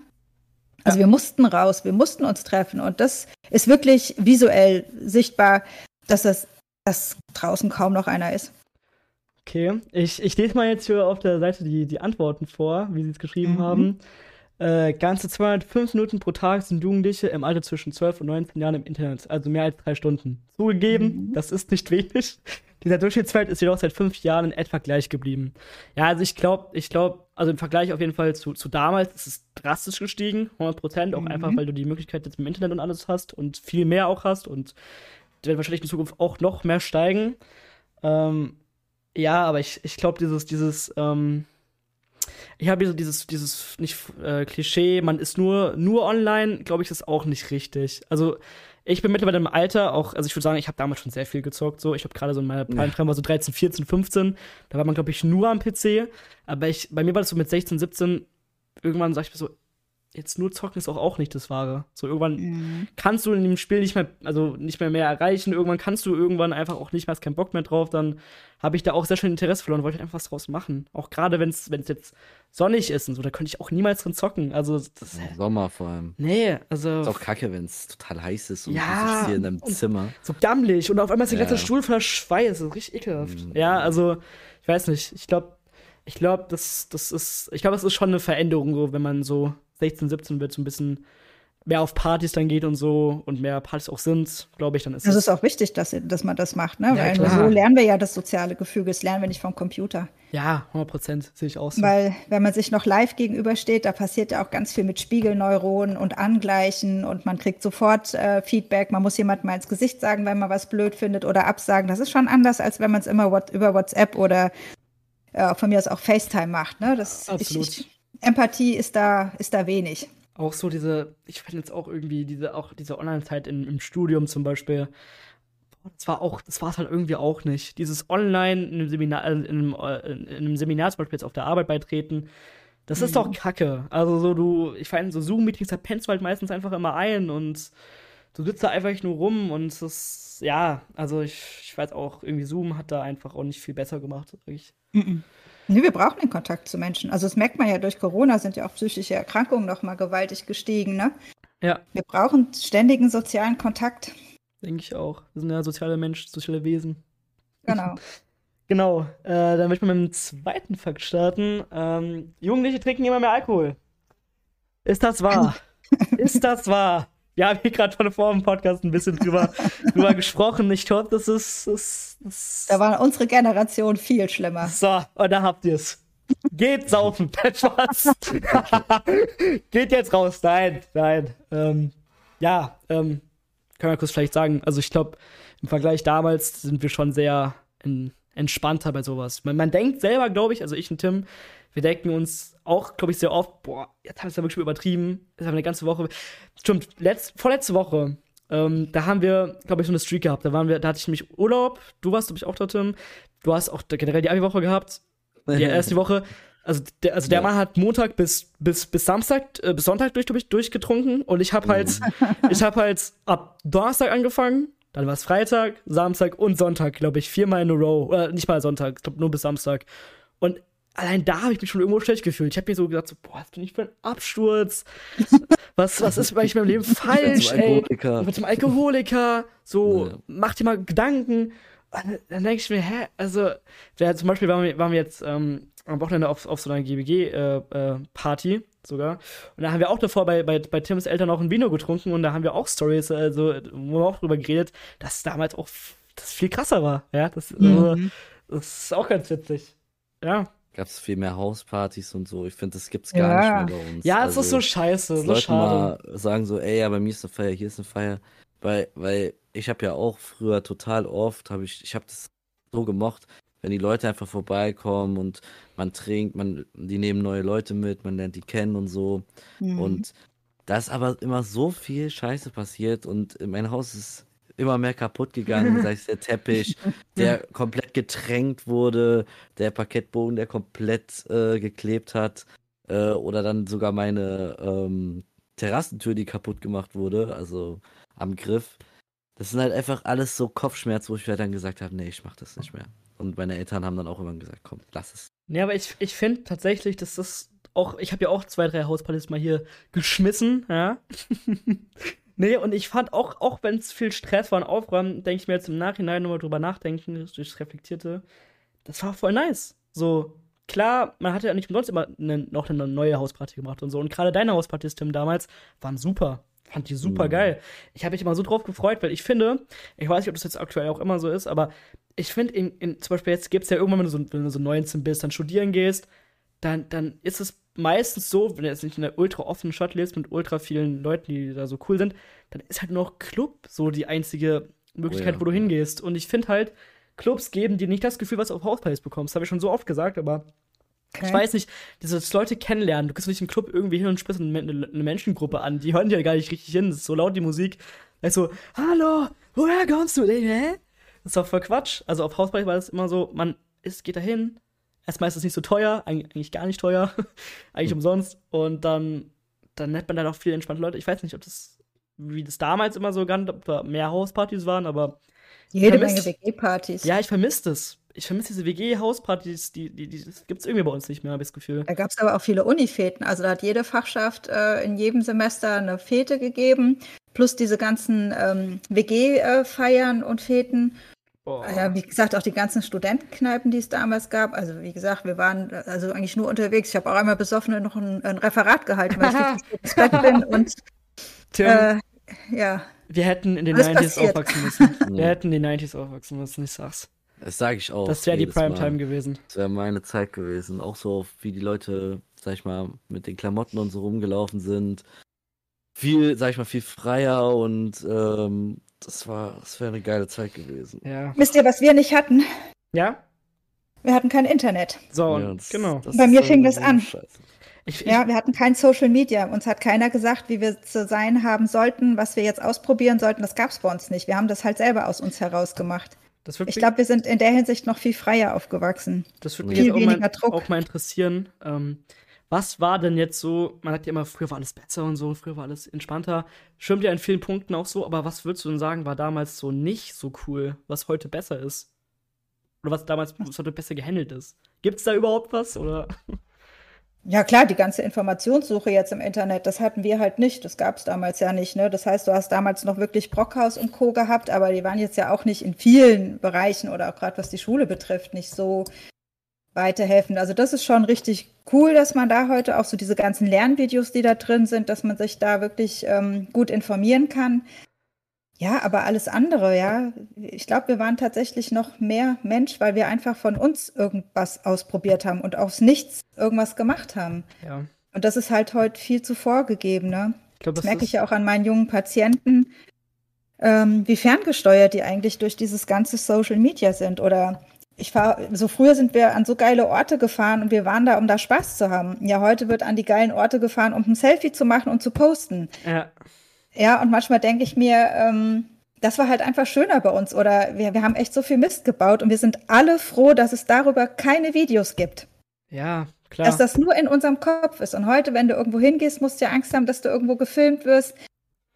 B: Also ja. wir mussten raus, wir mussten uns treffen. Und das ist wirklich visuell sichtbar, dass das dass draußen kaum noch einer ist.
A: Okay, ich, ich lese mal jetzt hier auf der Seite die, die Antworten vor, wie sie es geschrieben mhm. haben. Äh, ganze 205 Minuten pro Tag sind Jugendliche im Alter zwischen 12 und 19 Jahren im Internet, also mehr als drei Stunden. Zugegeben, mhm. das ist nicht wenig. Dieser Durchschnittswert ist jedoch seit fünf Jahren in etwa gleich geblieben. Ja, also ich glaube, ich glaube, also im Vergleich auf jeden Fall zu, zu damals ist es drastisch gestiegen, 100 Prozent, auch mhm. einfach, weil du die Möglichkeit jetzt im Internet und alles hast und viel mehr auch hast und wird wahrscheinlich in Zukunft auch noch mehr steigen. Ähm, ja, aber ich, ich glaube, dieses, dieses, ähm, ich habe so dieses, dieses nicht äh, Klischee, man ist nur, nur online, glaube ich, ist auch nicht richtig. Also ich bin mittlerweile im Alter auch, also ich würde sagen, ich habe damals schon sehr viel gezockt. So, ich habe gerade so in meiner Prime Time war so 13, 14, 15. Da war man, glaube ich, nur am PC. Aber ich, bei mir war das so mit 16, 17, irgendwann sag ich mir so, jetzt nur zocken ist auch, auch nicht das Wahre. So irgendwann mhm. kannst du in dem Spiel nicht mehr, also nicht mehr mehr erreichen. Irgendwann kannst du irgendwann einfach auch nicht mehr, hast keinen Bock mehr drauf. Dann habe ich da auch sehr schön Interesse verloren, wollte einfach was draus machen. Auch gerade wenn es jetzt sonnig ist und so, da könnte ich auch niemals drin zocken. Also das,
C: ja, Sommer vor allem.
A: Nee, also.
C: Ist auch kacke, wenn es total heiß ist
A: und ja,
C: du sitzt hier in deinem Zimmer.
A: So gammelig und auf einmal ist der ja. ganze Stuhl voller Schweiß. Das ist richtig ekelhaft. Mhm. Ja, also, ich weiß nicht. Ich glaube, ich glaube, das, das ist, ich glaube, es ist schon eine Veränderung, so, wenn man so 16, 17 wird, so ein bisschen mehr auf Partys dann geht und so und mehr Partys auch sind, glaube ich, dann ist
B: das. Es ist auch wichtig, dass, dass man das macht, ne? Ja, Weil klar. so lernen wir ja das soziale Gefüge, das lernen wir nicht vom Computer.
A: Ja, 100 Prozent sehe ich auch so.
B: Weil, wenn man sich noch live gegenübersteht, da passiert ja auch ganz viel mit Spiegelneuronen und Angleichen und man kriegt sofort äh, Feedback. Man muss jemandem mal ins Gesicht sagen, wenn man was blöd findet oder absagen. Das ist schon anders, als wenn man es immer what, über WhatsApp oder äh, von mir aus auch FaceTime macht, ne? Das,
A: Absolut. Ich, ich,
B: Empathie ist da, ist da wenig.
A: Auch so diese, ich finde jetzt auch irgendwie diese, auch diese Online-Zeit im Studium zum Beispiel, das war auch, das war es halt irgendwie auch nicht. Dieses Online in einem Seminar, äh, in einem, in einem Seminar zum Beispiel jetzt auf der Arbeit beitreten, das ist mhm. doch Kacke. Also so du, ich finde so Zoom-Meetings, da pennst du halt meistens einfach immer ein und du sitzt da einfach nur rum und das, ja, also ich, ich weiß auch, irgendwie Zoom hat da einfach auch nicht viel besser gemacht, sag ich. Mhm.
B: Nee, wir brauchen den Kontakt zu Menschen. Also das merkt man ja durch Corona, sind ja auch psychische Erkrankungen noch mal gewaltig gestiegen, ne?
A: Ja.
B: Wir brauchen ständigen sozialen Kontakt.
A: Denke ich auch. Wir sind ja soziale Menschen, soziale Wesen.
B: Genau.
A: genau. Äh, dann möchte man mit dem zweiten Fakt starten. Ähm, Jugendliche trinken immer mehr Alkohol. Ist das wahr? ist das wahr? Wir haben hier gerade von vor dem Podcast ein bisschen drüber, drüber gesprochen. Ich glaube, das ist, das,
B: das Da war unsere Generation viel schlimmer.
A: So, und da habt ihr es. Geht saufen, Spaß. Geht jetzt raus. Nein, nein. Ähm, ja, ähm, können wir kurz vielleicht sagen. Also ich glaube, im Vergleich damals sind wir schon sehr in, entspannter bei sowas. Man, man denkt selber, glaube ich, also ich und Tim, wir denken uns auch, glaube ich, sehr oft, boah, jetzt haben wir es ja wirklich übertrieben. Jetzt haben wir eine ganze Woche. Stimmt, letzt, vorletzte Woche, ähm, da haben wir, glaube ich, so eine Streak gehabt. Da waren wir, da hatte ich nämlich Urlaub. Du warst, glaube ich, auch da, Tim. Du hast auch generell die Abi-Woche gehabt. Die erste Woche. Also der, also der ja. Mann hat Montag bis, bis, bis Samstag, äh, bis Sonntag durch, durch, durchgetrunken und ich habe halt, ich habe halt ab Donnerstag angefangen, dann war es Freitag, Samstag und Sonntag, glaube ich, viermal in a row. Äh, nicht mal Sonntag, ich glaube nur bis Samstag. Und allein da habe ich mich schon irgendwo schlecht gefühlt. Ich habe mir so gedacht, so, boah, was bin ich für ein Absturz? Was, was ist eigentlich in meinem Leben falsch, ey? Ich bin zum Alkoholiker. So, ja. mach dir mal Gedanken. Und dann denke ich mir, hä, also, der, zum Beispiel waren wir, waren wir jetzt ähm, am Wochenende auf, auf so einer GBG-Party äh, äh, sogar. Und da haben wir auch davor bei, bei, bei Tims Eltern auch ein Vino getrunken und da haben wir auch Stories, also, wo wir auch drüber geredet, dass es damals auch das viel krasser war. Ja, das, also, mhm. also, das ist auch ganz witzig. Ja
C: gab es viel mehr Hauspartys und so. Ich finde, das gibt's gar ja. nicht mehr bei uns.
A: Ja, es also, ist so scheiße. So
C: Leute schade. mal sagen so, ey, ja, bei mir ist eine Feier, hier ist eine Feier. Weil, weil ich habe ja auch früher total oft, habe ich, ich habe das so gemocht, wenn die Leute einfach vorbeikommen und man trinkt, man, die nehmen neue Leute mit, man lernt die kennen und so. Mhm. Und da ist aber immer so viel Scheiße passiert und mein Haus ist immer mehr kaputt gegangen, sei es der Teppich, der komplett getränkt wurde, der Parkettbogen, der komplett äh, geklebt hat, äh, oder dann sogar meine ähm, Terrassentür, die kaputt gemacht wurde, also am Griff. Das sind halt einfach alles so Kopfschmerzen, wo ich halt dann gesagt habe, nee, ich mach das nicht mehr. Und meine Eltern haben dann auch immer gesagt, komm, lass es.
A: Ja, aber ich, ich finde tatsächlich, dass das auch, ich habe ja auch zwei, drei Hauspartys mal hier geschmissen, ja. nee, und ich fand auch, auch wenn es viel Stress war und Aufräumen, denke ich mir jetzt im Nachhinein nochmal drüber nachdenken, durchs Reflektierte, das war voll nice. So, klar, man hatte ja nicht umsonst immer ne, noch eine neue Hausparty gemacht und so. Und gerade deine Hauspartys, Tim, damals, waren super. Fand die super mhm. geil. Ich habe mich immer so drauf gefreut, weil ich finde, ich weiß nicht, ob das jetzt aktuell auch immer so ist, aber ich finde, in, in, zum Beispiel jetzt gibt es ja irgendwann, wenn du, so, wenn du so 19 bist, dann studieren gehst, dann, dann ist es meistens so, wenn du jetzt nicht in einer ultra offenen Stadt lebst mit ultra vielen Leuten, die da so cool sind, dann ist halt nur noch Club so die einzige Möglichkeit, oh ja, wo du ja. hingehst. Und ich finde halt, Clubs geben dir nicht das Gefühl, was du auf Hauspartys bekommst. Das habe ich schon so oft gesagt, aber okay. ich weiß nicht, diese Leute kennenlernen. Du gehst nicht im Club irgendwie hin und sprichst eine, eine, Menschengruppe an. Die hören ja gar nicht richtig hin. Das ist so laut, die Musik. Da so, hallo, woher kommst du? Hä? Das ist doch voll Quatsch. Also auf Hauspartys war das immer so, man ist, geht da hin. Erstmal ist es nicht so teuer, eigentlich gar nicht teuer, eigentlich mhm. umsonst. Und dann, dann hat man dann auch viele entspannte Leute. Ich weiß nicht, ob das, wie das damals immer so gab, ob da mehr Hauspartys waren, aber
B: jede Menge WG-Partys.
A: Ja, ich vermisse das. Ich vermisse diese WG-Hauspartys, die, die, die gibt es irgendwie bei uns nicht mehr, habe ich das Gefühl.
B: Da gab es aber auch viele Unifäten. Also da hat jede Fachschaft äh, in jedem Semester eine Fete gegeben, plus diese ganzen ähm, WG-Feiern und Feten. Oh. Ja, wie gesagt, auch die ganzen Studentenkneipen, die es damals gab. Also wie gesagt, wir waren also eigentlich nur unterwegs. Ich habe auch einmal besoffen noch ein, ein Referat gehalten, weil ich ins Bett bin und
A: Tim, äh, ja. Wir hätten in den Was 90s passiert? aufwachsen müssen. Wir hätten in den 90s aufwachsen müssen, ich sag's.
C: Das sage ich auch.
A: Das wäre die Primetime gewesen.
C: Das wäre meine Zeit gewesen. Auch so, wie die Leute, sag ich mal, mit den Klamotten und so rumgelaufen sind. Viel, sag ich mal, viel freier und ähm, das war, das wäre eine geile Zeit gewesen.
B: Ja. Wisst ihr, was wir nicht hatten?
A: Ja?
B: Wir hatten kein Internet.
A: So, ja, das, genau.
B: Das Bei mir fing das an. Scheiße. Ich, ja, wir hatten kein Social Media. Uns hat keiner gesagt, wie wir zu sein haben sollten, was wir jetzt ausprobieren sollten. Das gab es bei uns nicht. Wir haben das halt selber aus uns heraus gemacht. ich glaube, wir sind in der Hinsicht noch viel freier aufgewachsen.
A: Das würde mich viel auch, mal, auch mal interessieren. Ähm, was war denn jetzt so, man hat ja immer, früher war alles besser und so, früher war alles entspannter. Stimmt ja in vielen Punkten auch so, aber was würdest du denn sagen, war damals so nicht so cool, was heute besser ist? Oder was damals was heute besser gehandelt ist? Gibt es da überhaupt was? Oder?
B: Ja klar, die ganze Informationssuche jetzt im Internet, das hatten wir halt nicht. Das gab es damals ja nicht. Ne? Das heißt, du hast damals noch wirklich Brockhaus und Co. gehabt, aber die waren jetzt ja auch nicht in vielen Bereichen oder auch gerade was die Schule betrifft, nicht so weiterhelfen. Also das ist schon richtig cool, dass man da heute auch so diese ganzen Lernvideos, die da drin sind, dass man sich da wirklich ähm, gut informieren kann. Ja, aber alles andere, ja. Ich glaube, wir waren tatsächlich noch mehr Mensch, weil wir einfach von uns irgendwas ausprobiert haben und aus nichts irgendwas gemacht haben.
A: Ja.
B: Und das ist halt heute viel zu vorgegeben, ne? Ich glaub, das, das merke ich ja auch an meinen jungen Patienten, ähm, wie ferngesteuert die eigentlich durch dieses ganze Social Media sind. Oder ich fahre, so früher sind wir an so geile Orte gefahren und wir waren da, um da Spaß zu haben. Ja, heute wird an die geilen Orte gefahren, um ein Selfie zu machen und zu posten.
A: Ja.
B: Ja, und manchmal denke ich mir, ähm, das war halt einfach schöner bei uns. Oder wir, wir haben echt so viel Mist gebaut und wir sind alle froh, dass es darüber keine Videos gibt.
A: Ja, klar.
B: Dass das nur in unserem Kopf ist. Und heute, wenn du irgendwo hingehst, musst du ja Angst haben, dass du irgendwo gefilmt wirst.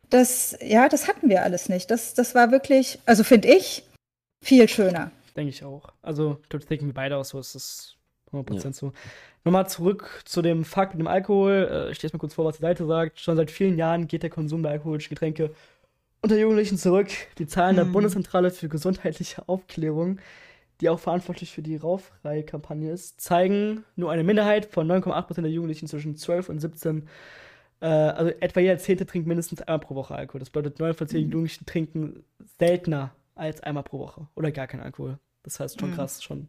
B: Das, ja, das hatten wir alles nicht. Das, das war wirklich, also finde ich, viel schöner.
A: Denke ich auch. Also, dort denken wir beide auch so, ist das 100% ja. so. Nochmal zurück zu dem Fakt mit dem Alkohol. Äh, ich lese mal kurz vor, was die Seite sagt. Schon seit vielen Jahren geht der Konsum der alkoholischen Getränke unter Jugendlichen zurück. Die Zahlen der hm. Bundeszentrale für gesundheitliche Aufklärung, die auch verantwortlich für die Rauchfrei-Kampagne ist, zeigen, nur eine Minderheit von 9,8% der Jugendlichen zwischen 12 und 17, äh, also etwa jeder Zehnte trinkt mindestens einmal pro Woche Alkohol. Das bedeutet, 9 von 10 hm. Jugendlichen trinken seltener als einmal pro Woche oder gar keinen Alkohol. Das heißt schon hm. krass, schon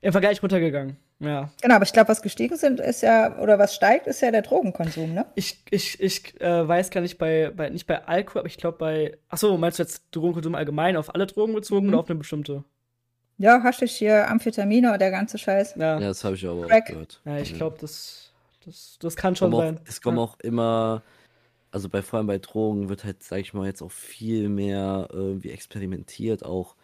A: im Vergleich runtergegangen. Ja.
B: Genau, aber ich glaube, was gestiegen sind, ist ja, oder was steigt, ist ja der Drogenkonsum, ne?
A: Ich, ich, ich äh, weiß gar nicht bei, bei, nicht bei Alkohol, aber ich glaube bei, achso, meinst du jetzt Drogenkonsum allgemein auf alle Drogen bezogen mhm. oder auf eine bestimmte?
B: Ja, Haschisch hier, Amphetamine oder der ganze Scheiß.
C: Ja, ja das habe ich aber auch gehört.
A: Ja, ich glaube, das, das, das kann schon
C: auch,
A: sein.
C: Es kommen
A: ja.
C: auch immer also bei vor allem bei Drogen wird halt, sag ich mal, jetzt auch viel mehr irgendwie experimentiert, auch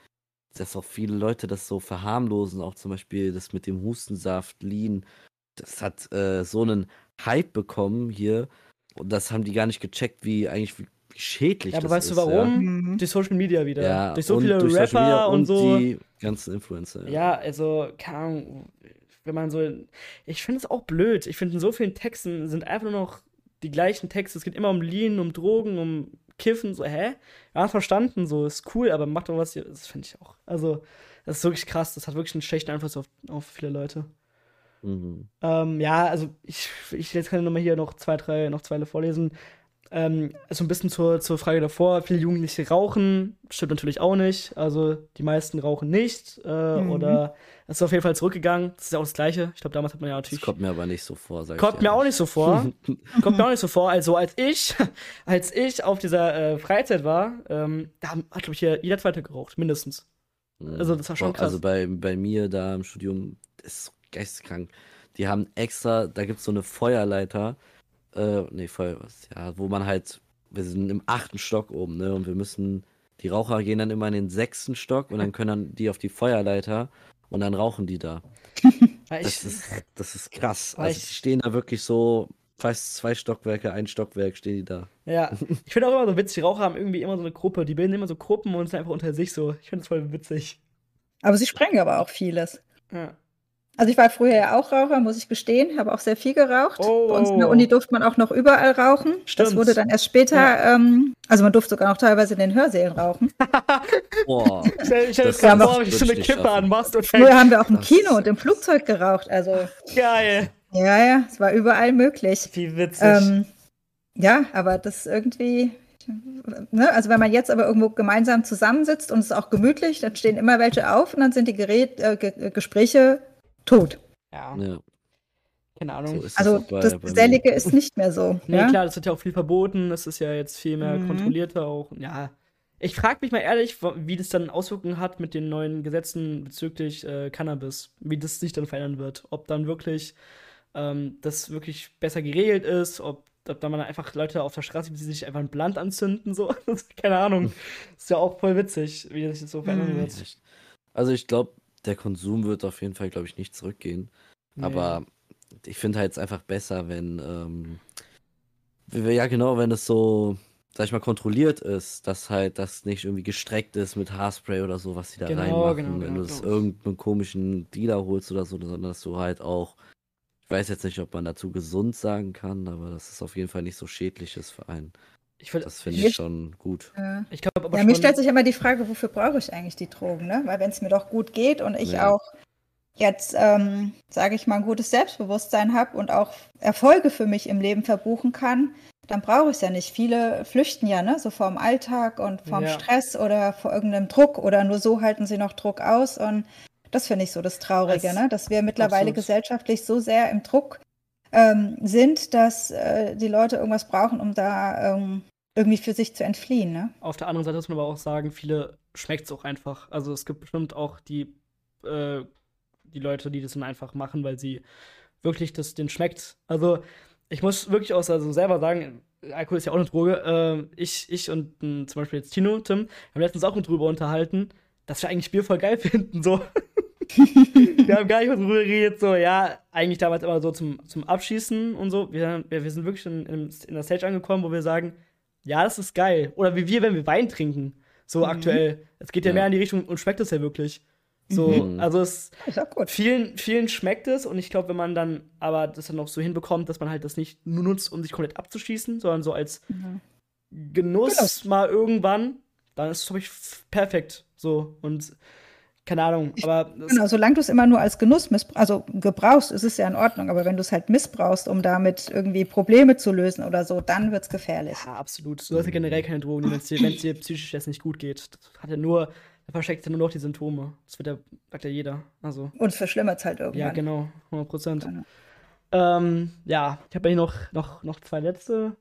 C: dass auch viele Leute das so verharmlosen, auch zum Beispiel das mit dem Hustensaft, Lean, das hat äh, so einen Hype bekommen hier und das haben die gar nicht gecheckt, wie eigentlich wie, wie schädlich
A: ja,
C: das
A: aber weißt
C: ist.
A: du warum?
B: Ja. Mhm.
A: Durch Social Media wieder.
C: Ja,
A: durch so
C: und
A: viele
C: durch
A: Rapper und,
C: und
A: so.
C: die ganzen Influencer.
A: Ja, also, keine Ahnung, wenn man so. Ich finde es auch blöd. Ich finde, in so vielen Texten sind einfach nur noch die gleichen Texte. Es geht immer um Lean, um Drogen, um Kiffen. So, hä? Ja, verstanden, so, ist cool, aber macht doch was. hier- Das finde ich auch. Also, das ist wirklich krass. Das hat wirklich einen schlechten Einfluss auf, auf viele Leute.
C: Mhm.
A: Ähm, ja, also ich, ich jetzt kann ich nochmal hier noch zwei, drei, noch zwei vorlesen. Ähm, also ein bisschen zur, zur Frage davor, viele Jugendliche rauchen, stimmt natürlich auch nicht. Also die meisten rauchen nicht äh,
B: Mhm.
A: oder es ist auf jeden Fall zurückgegangen. Das ist ja auch das Gleiche. Ich glaube, damals hat man ja
C: Das
A: natürlich.
C: kommt mir aber nicht so vor, sag
A: Kommt
C: ich
A: mir auch nicht so vor. Kommt mir auch nicht so vor. Also als ich, als ich auf dieser äh, Freizeit war, ähm, da hat, glaube ich, hier jeder Zweite geraucht, mindestens.
C: Mhm.
A: Also, das war schon
C: Boah, Also
A: krass.
C: bei, bei mir da im Studium das ist so geisteskrank. Die haben extra, da gibt es so eine Feuerleiter, äh, nee, Feuer, was, ja, wo man halt, wir sind im achten Stock oben, ne, und wir müssen, die Raucher gehen dann immer in den sechsten Stock und dann können dann die auf die Feuerleiter und dann rauchen die da. Das ist, das ist krass. Also die stehen da wirklich so, fast zwei Stockwerke, ein Stockwerk stehen die da.
A: Ja, ich finde auch immer so witzig, die Raucher haben irgendwie immer so eine Gruppe, die bilden immer so Gruppen und sind einfach unter sich so. Ich finde das voll witzig.
B: Aber sie sprengen aber auch vieles.
A: Ja.
B: Also ich war früher ja auch Raucher, muss ich gestehen, habe auch sehr viel geraucht.
A: Oh.
B: Bei uns in der Uni durfte man auch noch überall rauchen.
A: Stimmt.
B: Das wurde dann erst später, ähm, also man durfte sogar noch teilweise in den Hörsälen rauchen.
C: Boah.
A: Stell dir
C: Das
A: gerade vor, wie du so eine
C: wirklich
A: Kippe anmachst und
B: Früher haben wir auch im Kino und im Flugzeug geraucht. Also
A: Geil.
B: ja, ja, es war überall möglich.
A: Wie witzig.
B: Ähm, ja, aber das irgendwie, ne, also wenn man jetzt aber irgendwo gemeinsam zusammensitzt und es ist auch gemütlich, dann stehen immer welche auf und dann sind die Gerät, äh, Ge Gespräche tot.
A: ja,
C: Ja,
A: keine
C: so
A: Ahnung.
C: ist
B: Also
C: bei,
B: das. Gesellige ist nicht mehr so.
A: nee,
B: ja?
A: klar, das wird ja auch viel verboten. Es ist ja jetzt viel mehr
B: Mhm.
A: kontrollierter auch. Ja. Ich frage mich mal ehrlich, wie das dann Auswirkungen hat mit den neuen Gesetzen bezüglich äh, Cannabis. Wie das sich dann verändern wird. Ob dann wirklich ähm, das wirklich besser geregelt ist, ob, ob dann man einfach Leute auf der Straße, sie sich einfach ein Blatt anzünden, so. Keine Ahnung. ist ja auch voll witzig, wie das sich so verändern
B: Mhm.
A: wird.
C: Also ich glaube, der Konsum wird auf jeden Fall, glaube ich, nicht zurückgehen.
A: Nee.
C: Aber ich finde halt es einfach besser, wenn, ähm, ja genau, wenn es so, sag ich mal, kontrolliert ist, dass halt das nicht irgendwie gestreckt ist mit Haarspray oder so, was sie da
A: Genau,
C: reinmachen,
A: genau,
C: wenn
A: genau,
C: du
A: genau.
C: irgendeinen komischen Dealer holst oder so, sondern dass du halt auch, ich weiß jetzt nicht, ob man dazu gesund sagen kann, aber dass es auf jeden Fall nicht so schädlich ist für einen.
A: Ich würde
C: Das finde ich schon gut.
B: Ja.
A: ich glaube aber
B: Ja, mir stellt sich immer die Frage, wofür brauche ich eigentlich die Drogen, ne? Weil wenn es mir doch gut geht und ich
C: Ja.
B: auch jetzt, ähm, sage ich mal, ein gutes Selbstbewusstsein habe und auch Erfolge für mich im Leben verbuchen kann, dann brauche ich es ja nicht. Viele flüchten ja, ne? So vorm Alltag und vorm
A: Ja.
B: Stress oder vor irgendeinem Druck oder nur so halten sie noch Druck aus. Und das finde ich so das Traurige,
A: Das-
B: ne? Dass wir mittlerweile
A: absolut.
B: gesellschaftlich so sehr im Druck ähm, sind, dass äh, die Leute irgendwas brauchen, um da ähm, irgendwie für sich zu entfliehen, ne?
A: Auf der anderen Seite muss man aber auch sagen, viele schmeckt es auch einfach. Also es gibt bestimmt auch die, äh, die Leute, die das dann einfach machen, weil sie wirklich das den schmeckt. Also ich muss wirklich auch also selber sagen, Alkohol ist ja auch eine Droge. Äh, ich, ich und mh, zum Beispiel jetzt Tino, Tim, haben letztens auch drüber unterhalten, dass wir eigentlich Bier voll geil finden. So. wir haben gar nicht drüber geredet, so, ja, eigentlich damals immer so zum, zum Abschießen und so. Wir, wir, wir sind wirklich in, in, in der Stage angekommen, wo wir sagen, ja, das ist geil. Oder wie wir, wenn wir Wein trinken. So
B: Mhm.
A: aktuell. Es geht ja,
C: Ja.
A: mehr in die Richtung und schmeckt es ja wirklich. So,
C: Mhm.
A: also es vielen, vielen schmeckt es und ich glaube, wenn man dann aber das dann auch so hinbekommt, dass man halt das nicht nur nutzt, um sich komplett abzuschießen, sondern so als
B: Mhm.
A: Genuss
B: Genuss.
A: mal irgendwann, dann ist es, glaube ich, perfekt. So und keine Ahnung, aber
B: Genau, solange du es immer nur als Genuss missbrauchst, also gebrauchst, ist es ja in Ordnung. Aber wenn du es halt missbrauchst, um damit irgendwie Probleme zu lösen oder so, dann wird es gefährlich.
A: ja, absolut. Du sollst ja generell keine Drogen nehmen, wenn es dir, psychisch jetzt nicht gut geht. Das hat ja nur, da versteckt ja nur noch die Symptome. Das wird ja, sagt ja jeder. Also,
B: Und es verschlimmert es halt
A: ja,
B: irgendwann.
A: genau, 100 Prozent.
B: Genau.
A: Ähm, ja, ich habe hier noch, noch, noch zwei letzte.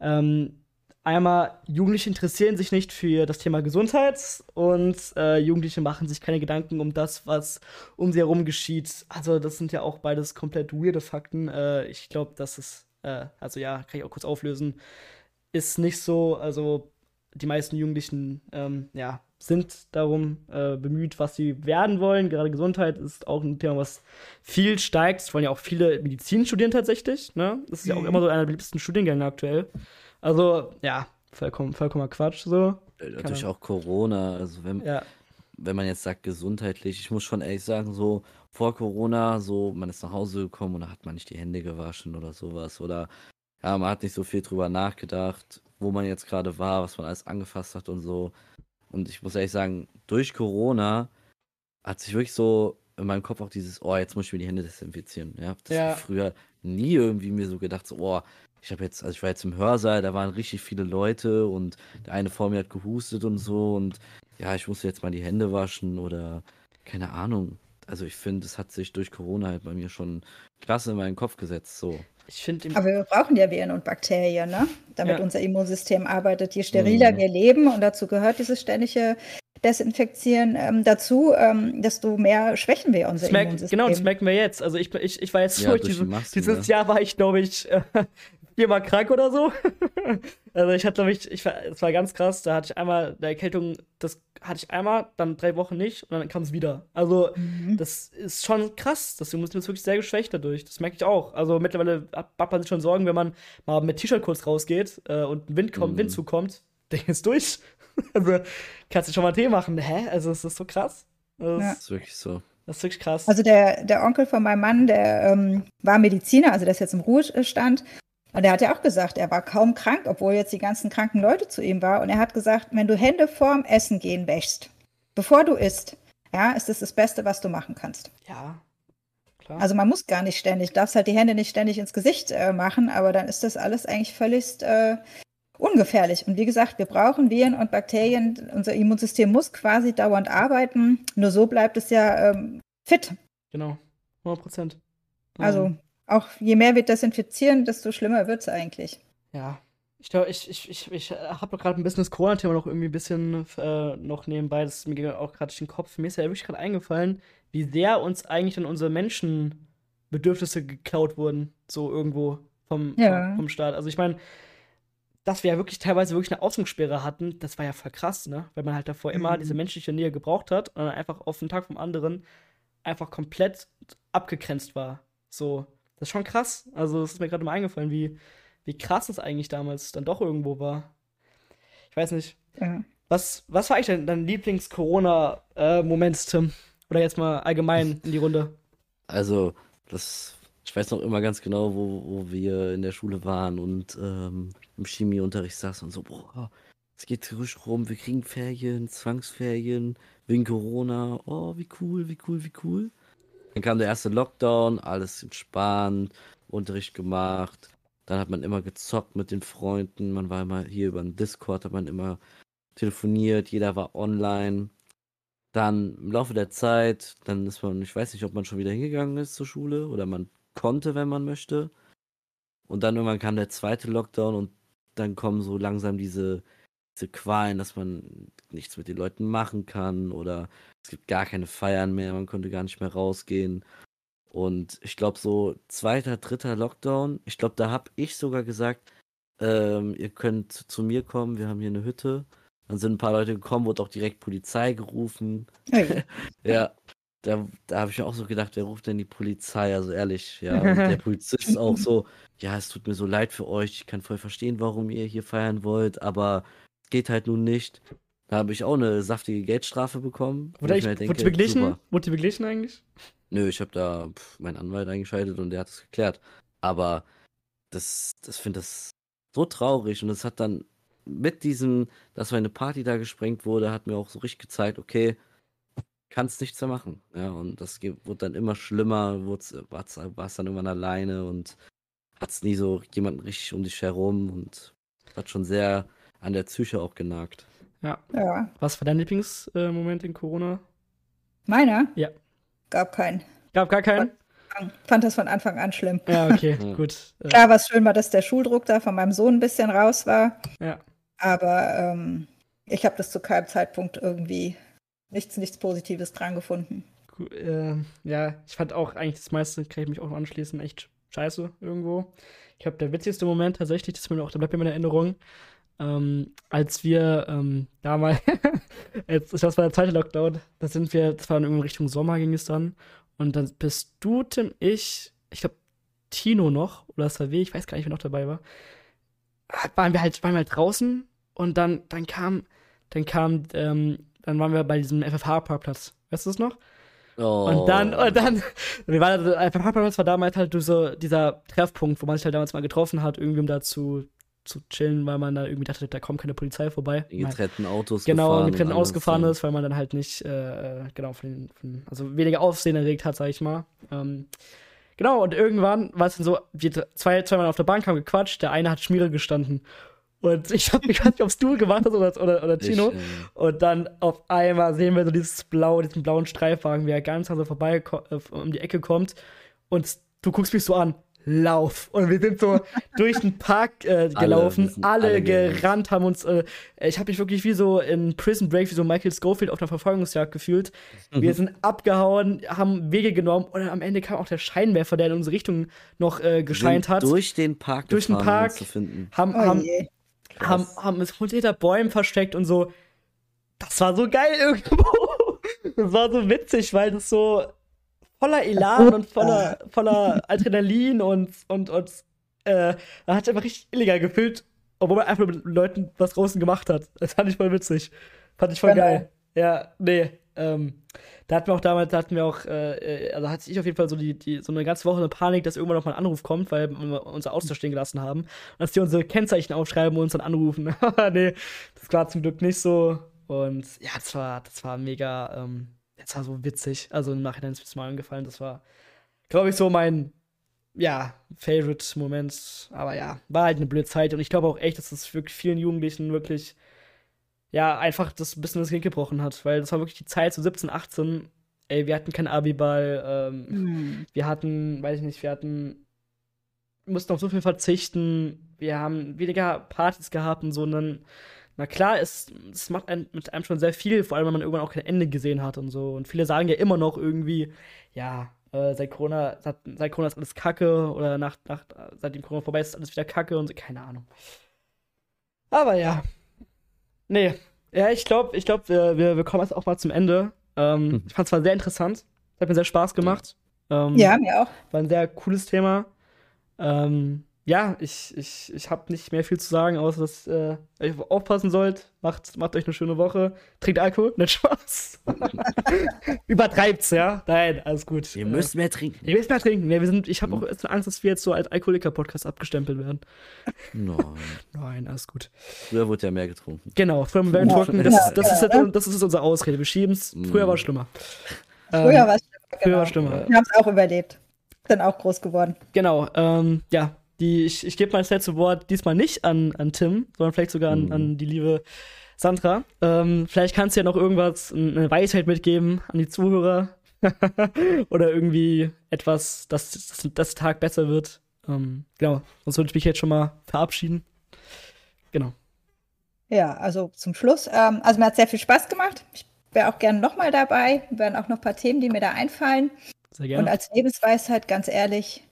A: Ähm, einmal, Jugendliche interessieren sich nicht für das Thema Gesundheit und äh, Jugendliche machen sich keine Gedanken um das, was um sie herum geschieht. Also, das sind ja auch beides komplett weirde Fakten. Äh, ich glaube, das ist, äh, also ja, kann ich auch kurz auflösen. ist nicht so, also die meisten Jugendlichen, ähm, ja, sind darum äh, bemüht, was sie werden wollen. Gerade Gesundheit ist auch ein Thema, was viel steigt. Es wollen ja auch viele Medizin studieren tatsächlich. Ne? Das ist mhm. ja auch mhm. immer so einer der beliebtesten Studiengänge aktuell. Also, ja, vollkommen, vollkommen Quatsch so.
C: Natürlich auch Corona. Also, wenn, ja. wenn man jetzt sagt, gesundheitlich, ich muss schon ehrlich sagen, so vor Corona, so man ist nach Hause gekommen und da hat man nicht die Hände gewaschen oder sowas. Oder ja, man hat nicht so viel drüber nachgedacht, wo man jetzt gerade war, was man alles angefasst hat und so. Und ich muss ehrlich sagen, durch Corona hat sich wirklich so in meinem Kopf auch dieses, oh, jetzt muss ich mir die Hände desinfizieren. Ja, das ja. früher nie irgendwie mir so gedacht, so, oh, ich habe jetzt, also ich war jetzt im Hörsaal, da waren richtig viele Leute und der eine vor mir hat gehustet und so und ja, ich musste jetzt mal die Hände waschen oder keine Ahnung. Also ich finde, es hat sich durch Corona halt bei mir schon krass in meinen Kopf gesetzt, so.
B: Ich finde Aber wir brauchen ja Viren und Bakterien, ne? damit ja. unser Immunsystem arbeitet. Je steriler mhm. wir leben, und dazu gehört dieses ständige Desinfizieren ähm, dazu, ähm, desto mehr schwächen wir unser
A: merk,
B: Immunsystem.
A: Genau, das merken wir jetzt. Also ich, ich, ich war jetzt ja, durch, diese, Masken, dieses ja. Jahr war ich, glaube ich, äh, viermal krank oder so. also ich hatte, glaube ich, ich war, es war ganz krass. Da hatte ich einmal eine Erkältung, das hatte ich einmal, dann drei Wochen nicht und dann kam es wieder. Also mhm. das ist schon krass. Das Immunsystem ist wirklich sehr geschwächt dadurch. Das merke ich auch. Also mittlerweile hat man sich schon Sorgen, wenn man mal mit T-Shirt kurz rausgeht äh, und ein Wind kommt, mhm. Wind zukommt, Ding ist durch. also kannst du schon mal Tee machen. Hä? Also es ist so krass.
C: Das, ja. ist wirklich so.
A: Das ist wirklich krass.
B: Also der, der Onkel von meinem Mann, der ähm, war Mediziner, also der ist jetzt im Ruhestand und er hat ja auch gesagt, er war kaum krank, obwohl jetzt die ganzen kranken Leute zu ihm waren. Und er hat gesagt, wenn du Hände vorm Essen gehen wäschst, bevor du isst, ja, ist das das Beste, was du machen kannst.
A: Ja.
B: Klar. Also man muss gar nicht ständig, darfst halt die Hände nicht ständig ins Gesicht äh, machen, aber dann ist das alles eigentlich völlig äh, ungefährlich. Und wie gesagt, wir brauchen Viren und Bakterien. Unser Immunsystem muss quasi dauernd arbeiten. Nur so bleibt es ja ähm, fit.
A: Genau, 100 Prozent.
B: Also auch je mehr wir desinfizieren, desto schlimmer wird es eigentlich.
A: Ja. Ich glaube, ich, ich, ich, ich habe gerade ein bisschen das Corona-Thema noch irgendwie ein bisschen äh, noch nebenbei. Das ist mir auch gerade durch den Kopf. Mir ist ja wirklich gerade eingefallen, wie sehr uns eigentlich dann unsere Menschenbedürfnisse geklaut wurden. So irgendwo vom, ja. vom, vom Staat. Also ich meine, dass wir ja wirklich teilweise wirklich eine Ausgangssperre hatten, das war ja voll krass, ne? Weil man halt davor mhm. immer diese menschliche Nähe gebraucht hat und dann einfach auf den Tag vom anderen einfach komplett abgegrenzt war. So, das ist schon krass. Also, es ist mir gerade mal eingefallen, wie, wie krass es eigentlich damals dann doch irgendwo war. Ich weiß nicht. Ja. Was, was war eigentlich dein, dein Lieblings-Corona-Moment, Tim? Oder jetzt mal allgemein in die Runde?
C: Also, das, ich weiß noch immer ganz genau, wo, wo wir in der Schule waren und ähm, im Chemieunterricht saßen und so, boah, es geht frisch rum, wir kriegen Ferien, Zwangsferien, wegen Corona, oh, wie cool, wie cool, wie cool. Dann kam der erste Lockdown, alles entspannt, Unterricht gemacht. Dann hat man immer gezockt mit den Freunden. Man war immer hier über den Discord, hat man immer telefoniert, jeder war online. Dann im Laufe der Zeit, dann ist man, ich weiß nicht, ob man schon wieder hingegangen ist zur Schule oder man konnte, wenn man möchte. Und dann irgendwann kam der zweite Lockdown und dann kommen so langsam diese, diese Qualen, dass man nichts mit den Leuten machen kann oder es gibt gar keine Feiern mehr, man konnte gar nicht mehr rausgehen. Und ich glaube, so zweiter, dritter Lockdown, ich glaube, da habe ich sogar gesagt, ähm, ihr könnt zu mir kommen, wir haben hier eine Hütte. Dann sind ein paar Leute gekommen, wurde auch direkt Polizei gerufen. Okay. ja, da, da habe ich mir auch so gedacht, wer ruft denn die Polizei? Also ehrlich, ja. Und der Polizist auch so, ja, es tut mir so leid für euch, ich kann voll verstehen, warum ihr hier feiern wollt, aber geht halt nun nicht. Da habe ich auch eine saftige Geldstrafe bekommen.
A: Wurde, ich, ich denke, wurde beglichen? Wurde die beglichen eigentlich?
C: Nö, ich habe da pff, meinen Anwalt eingeschaltet und der hat es geklärt. Aber das, das finde das so traurig und es hat dann mit diesem, dass meine Party da gesprengt wurde, hat mir auch so richtig gezeigt, okay, kannst nichts mehr machen. Ja, und das wurde dann immer schlimmer, war es dann irgendwann alleine und hat es nie so jemanden richtig um dich herum und hat schon sehr an der Psyche auch genagt.
A: Ja. ja. Was war dein Lieblingsmoment in Corona?
B: Meiner?
A: Ja.
B: Gab keinen.
A: Gab gar keinen?
B: Fand das von Anfang an schlimm.
A: Ja, okay, gut.
B: Klar, was schön war, dass der Schuldruck da von meinem Sohn ein bisschen raus war.
A: Ja.
B: Aber ähm, ich habe das zu keinem Zeitpunkt irgendwie nichts, nichts Positives dran gefunden.
A: Cool, äh, ja, ich fand auch eigentlich das meiste, kann ich mich auch anschließen, echt scheiße irgendwo. Ich glaube, der witzigste Moment tatsächlich, das, mir auch, da bleibt mir in Erinnerung, ähm, als wir ähm, damals, jetzt, das war der zweite Lockdown, da sind wir, das war in Richtung Sommer ging es dann. Und dann bist du, Tim, ich, ich glaube, Tino noch, oder das war W, ich weiß gar nicht, wer noch dabei war. Waren wir halt, waren wir halt draußen und dann, dann kam, dann kam, ähm, dann waren wir bei diesem FFH-Parkplatz. Weißt du das noch? Oh. Und dann, und dann, wir waren, FFH-Parkplatz war damals halt so dieser Treffpunkt, wo man sich halt damals mal getroffen hat, irgendwie um da zu, zu chillen, weil man da irgendwie dachte, da kommt keine Polizei vorbei.
C: In getrennten Autos
A: genau, in getrennten Autos gefahren ist, weil man dann halt nicht, äh, genau, von, von, also weniger Aufsehen erregt hat, sag ich mal. Ähm, genau, und irgendwann war es dann so, wir zwei, zwei Mann auf der Bank haben gequatscht, der eine hat Schmiere gestanden. Und ich hab mich gar nicht, ob es du gemacht hast oder, oder, oder Tino. Ich, äh... Und dann auf einmal sehen wir so dieses blau, diesen blauen Streifwagen, wie er ganz also vorbei äh, um die Ecke kommt. Und du guckst mich so an lauf. Und wir sind so durch den Park äh, gelaufen, alle, alle, gerannt, haben uns, äh, ich habe mich wirklich wie so in Prison Break, wie so Michael Schofield auf einer Verfolgungsjagd gefühlt. Mhm. Wir sind abgehauen, haben Wege genommen und am Ende kam auch der Scheinwerfer, der in unsere Richtung noch äh, gescheint hat.
C: Durch den Park
A: durch den Park zu finden. Haben, oh haben, haben, haben es hinter Bäumen versteckt und so. Das war so geil irgendwo. das war so witzig, weil das so voller Elan und voller, voller Adrenalin und, und, und äh, er hat einfach richtig illegal gefühlt, obwohl er einfach mit Leuten was draußen gemacht hat. Das fand ich voll witzig. Fand ich voll genau. geil. Ja, nee. Ähm, da hatten wir auch damals, da hatten wir auch, äh, äh, also hatte ich auf jeden Fall so die, die, so eine ganze Woche eine Panik, dass irgendwann noch mal ein Anruf kommt, weil wir unser Auto stehen gelassen haben. Und dass die unsere Kennzeichen aufschreiben und uns dann anrufen. nee, das war zum Glück nicht so. Und ja, das war, das war mega, ähm, das war so witzig. Also im Nachhinein ist mir das mal angefallen. Das war, glaube ich, so mein, ja, Favorite-Moment. Aber ja, war halt eine blöde Zeit. Und ich glaube auch echt, dass das wirklich vielen Jugendlichen wirklich, ja, einfach das ein bisschen das Kind gebrochen hat. Weil das war wirklich die Zeit, so 17, 18. Ey, wir hatten keinen Abiball. Ähm, mhm. Wir hatten, weiß ich nicht, wir hatten, mussten auf so viel verzichten. Wir haben weniger Partys gehabt und so. Und dann na klar, es, es macht einem, mit einem schon sehr viel, vor allem wenn man irgendwann auch kein Ende gesehen hat und so. Und viele sagen ja immer noch irgendwie, ja, äh, seit Corona, seit, seit, Corona ist alles Kacke oder nach, nach, seitdem Corona vorbei ist, ist alles wieder Kacke und so, keine Ahnung. Aber ja. Nee. Ja, ich glaube, ich glaube, wir, wir, wir kommen jetzt auch mal zum Ende. Ähm, hm. Ich fand es zwar sehr interessant. Hat mir sehr Spaß gemacht.
B: Ähm, ja, mir auch.
A: War ein sehr cooles Thema. Ähm, ja, ich, ich, ich habe nicht mehr viel zu sagen, außer dass äh, ihr aufpassen sollt. Macht, macht euch eine schöne Woche. Trinkt Alkohol, nicht Spaß. Übertreibt's, ja? Nein, alles gut.
C: Ihr müsst mehr trinken.
A: Ihr müsst mehr trinken. Ja, wir sind, ich habe auch Angst, dass wir jetzt so als Alkoholiker-Podcast abgestempelt werden.
C: Nein.
A: Nein, alles gut.
C: Früher wurde ja mehr getrunken.
A: Genau, früher haben wir mehr getrunken. Das, das, ist, das ist unsere Ausrede. Wir schieben's. Früher war es schlimmer.
B: Früher ähm, war es schlimmer.
A: Genau. Früher war schlimmer.
B: Wir haben es auch überlebt. Sind auch groß geworden.
A: Genau, ähm, ja, die, ich, ich gebe mein letzte Wort diesmal nicht an, an Tim, sondern vielleicht sogar an, mhm. an die liebe Sandra. Ähm, vielleicht kannst du ja noch irgendwas, eine Weisheit mitgeben an die Zuhörer. Oder irgendwie etwas, dass, dass, dass der Tag besser wird. Ähm, genau, sonst würde ich mich jetzt schon mal verabschieden. Genau.
B: Ja, also zum Schluss. Ähm, also mir hat sehr viel Spaß gemacht. Ich wäre auch gerne nochmal dabei. Wären auch noch ein paar Themen, die mir da einfallen. Sehr gerne. Und als Lebensweisheit, ganz ehrlich,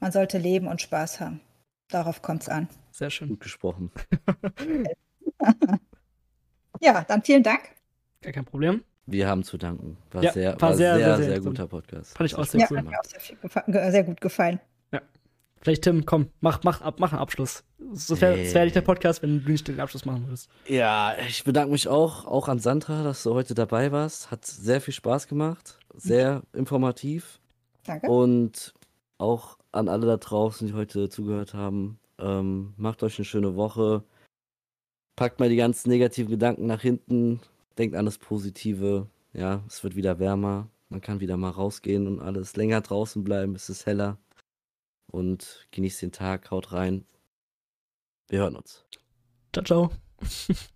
B: man sollte leben und Spaß haben. Darauf kommt es an.
A: Sehr schön.
C: Gut gesprochen.
B: ja, dann vielen Dank.
A: Gar kein Problem.
C: Wir haben zu danken. War, ja, sehr, war sehr, sehr, sehr, sehr, guter Podcast.
A: Fand ich auch sehr ja, cool. Hat
B: mir auch sehr, sehr, gut gefallen.
A: Ja. Vielleicht, Tim, komm, mach, mach, mach einen Abschluss. So wäre hey. nicht der Podcast, wenn du nicht den Abschluss machen würdest.
C: Ja, ich bedanke mich auch, auch an Sandra, dass du heute dabei warst. Hat sehr viel Spaß gemacht. Sehr informativ. Danke. Und auch an alle da draußen, die heute zugehört haben. Ähm, macht euch eine schöne Woche. Packt mal die ganzen negativen Gedanken nach hinten. Denkt an das Positive. Ja, es wird wieder wärmer. Man kann wieder mal rausgehen und alles länger draußen bleiben. Es ist heller. Und genießt den Tag. Haut rein. Wir hören uns.
A: Ciao, ciao.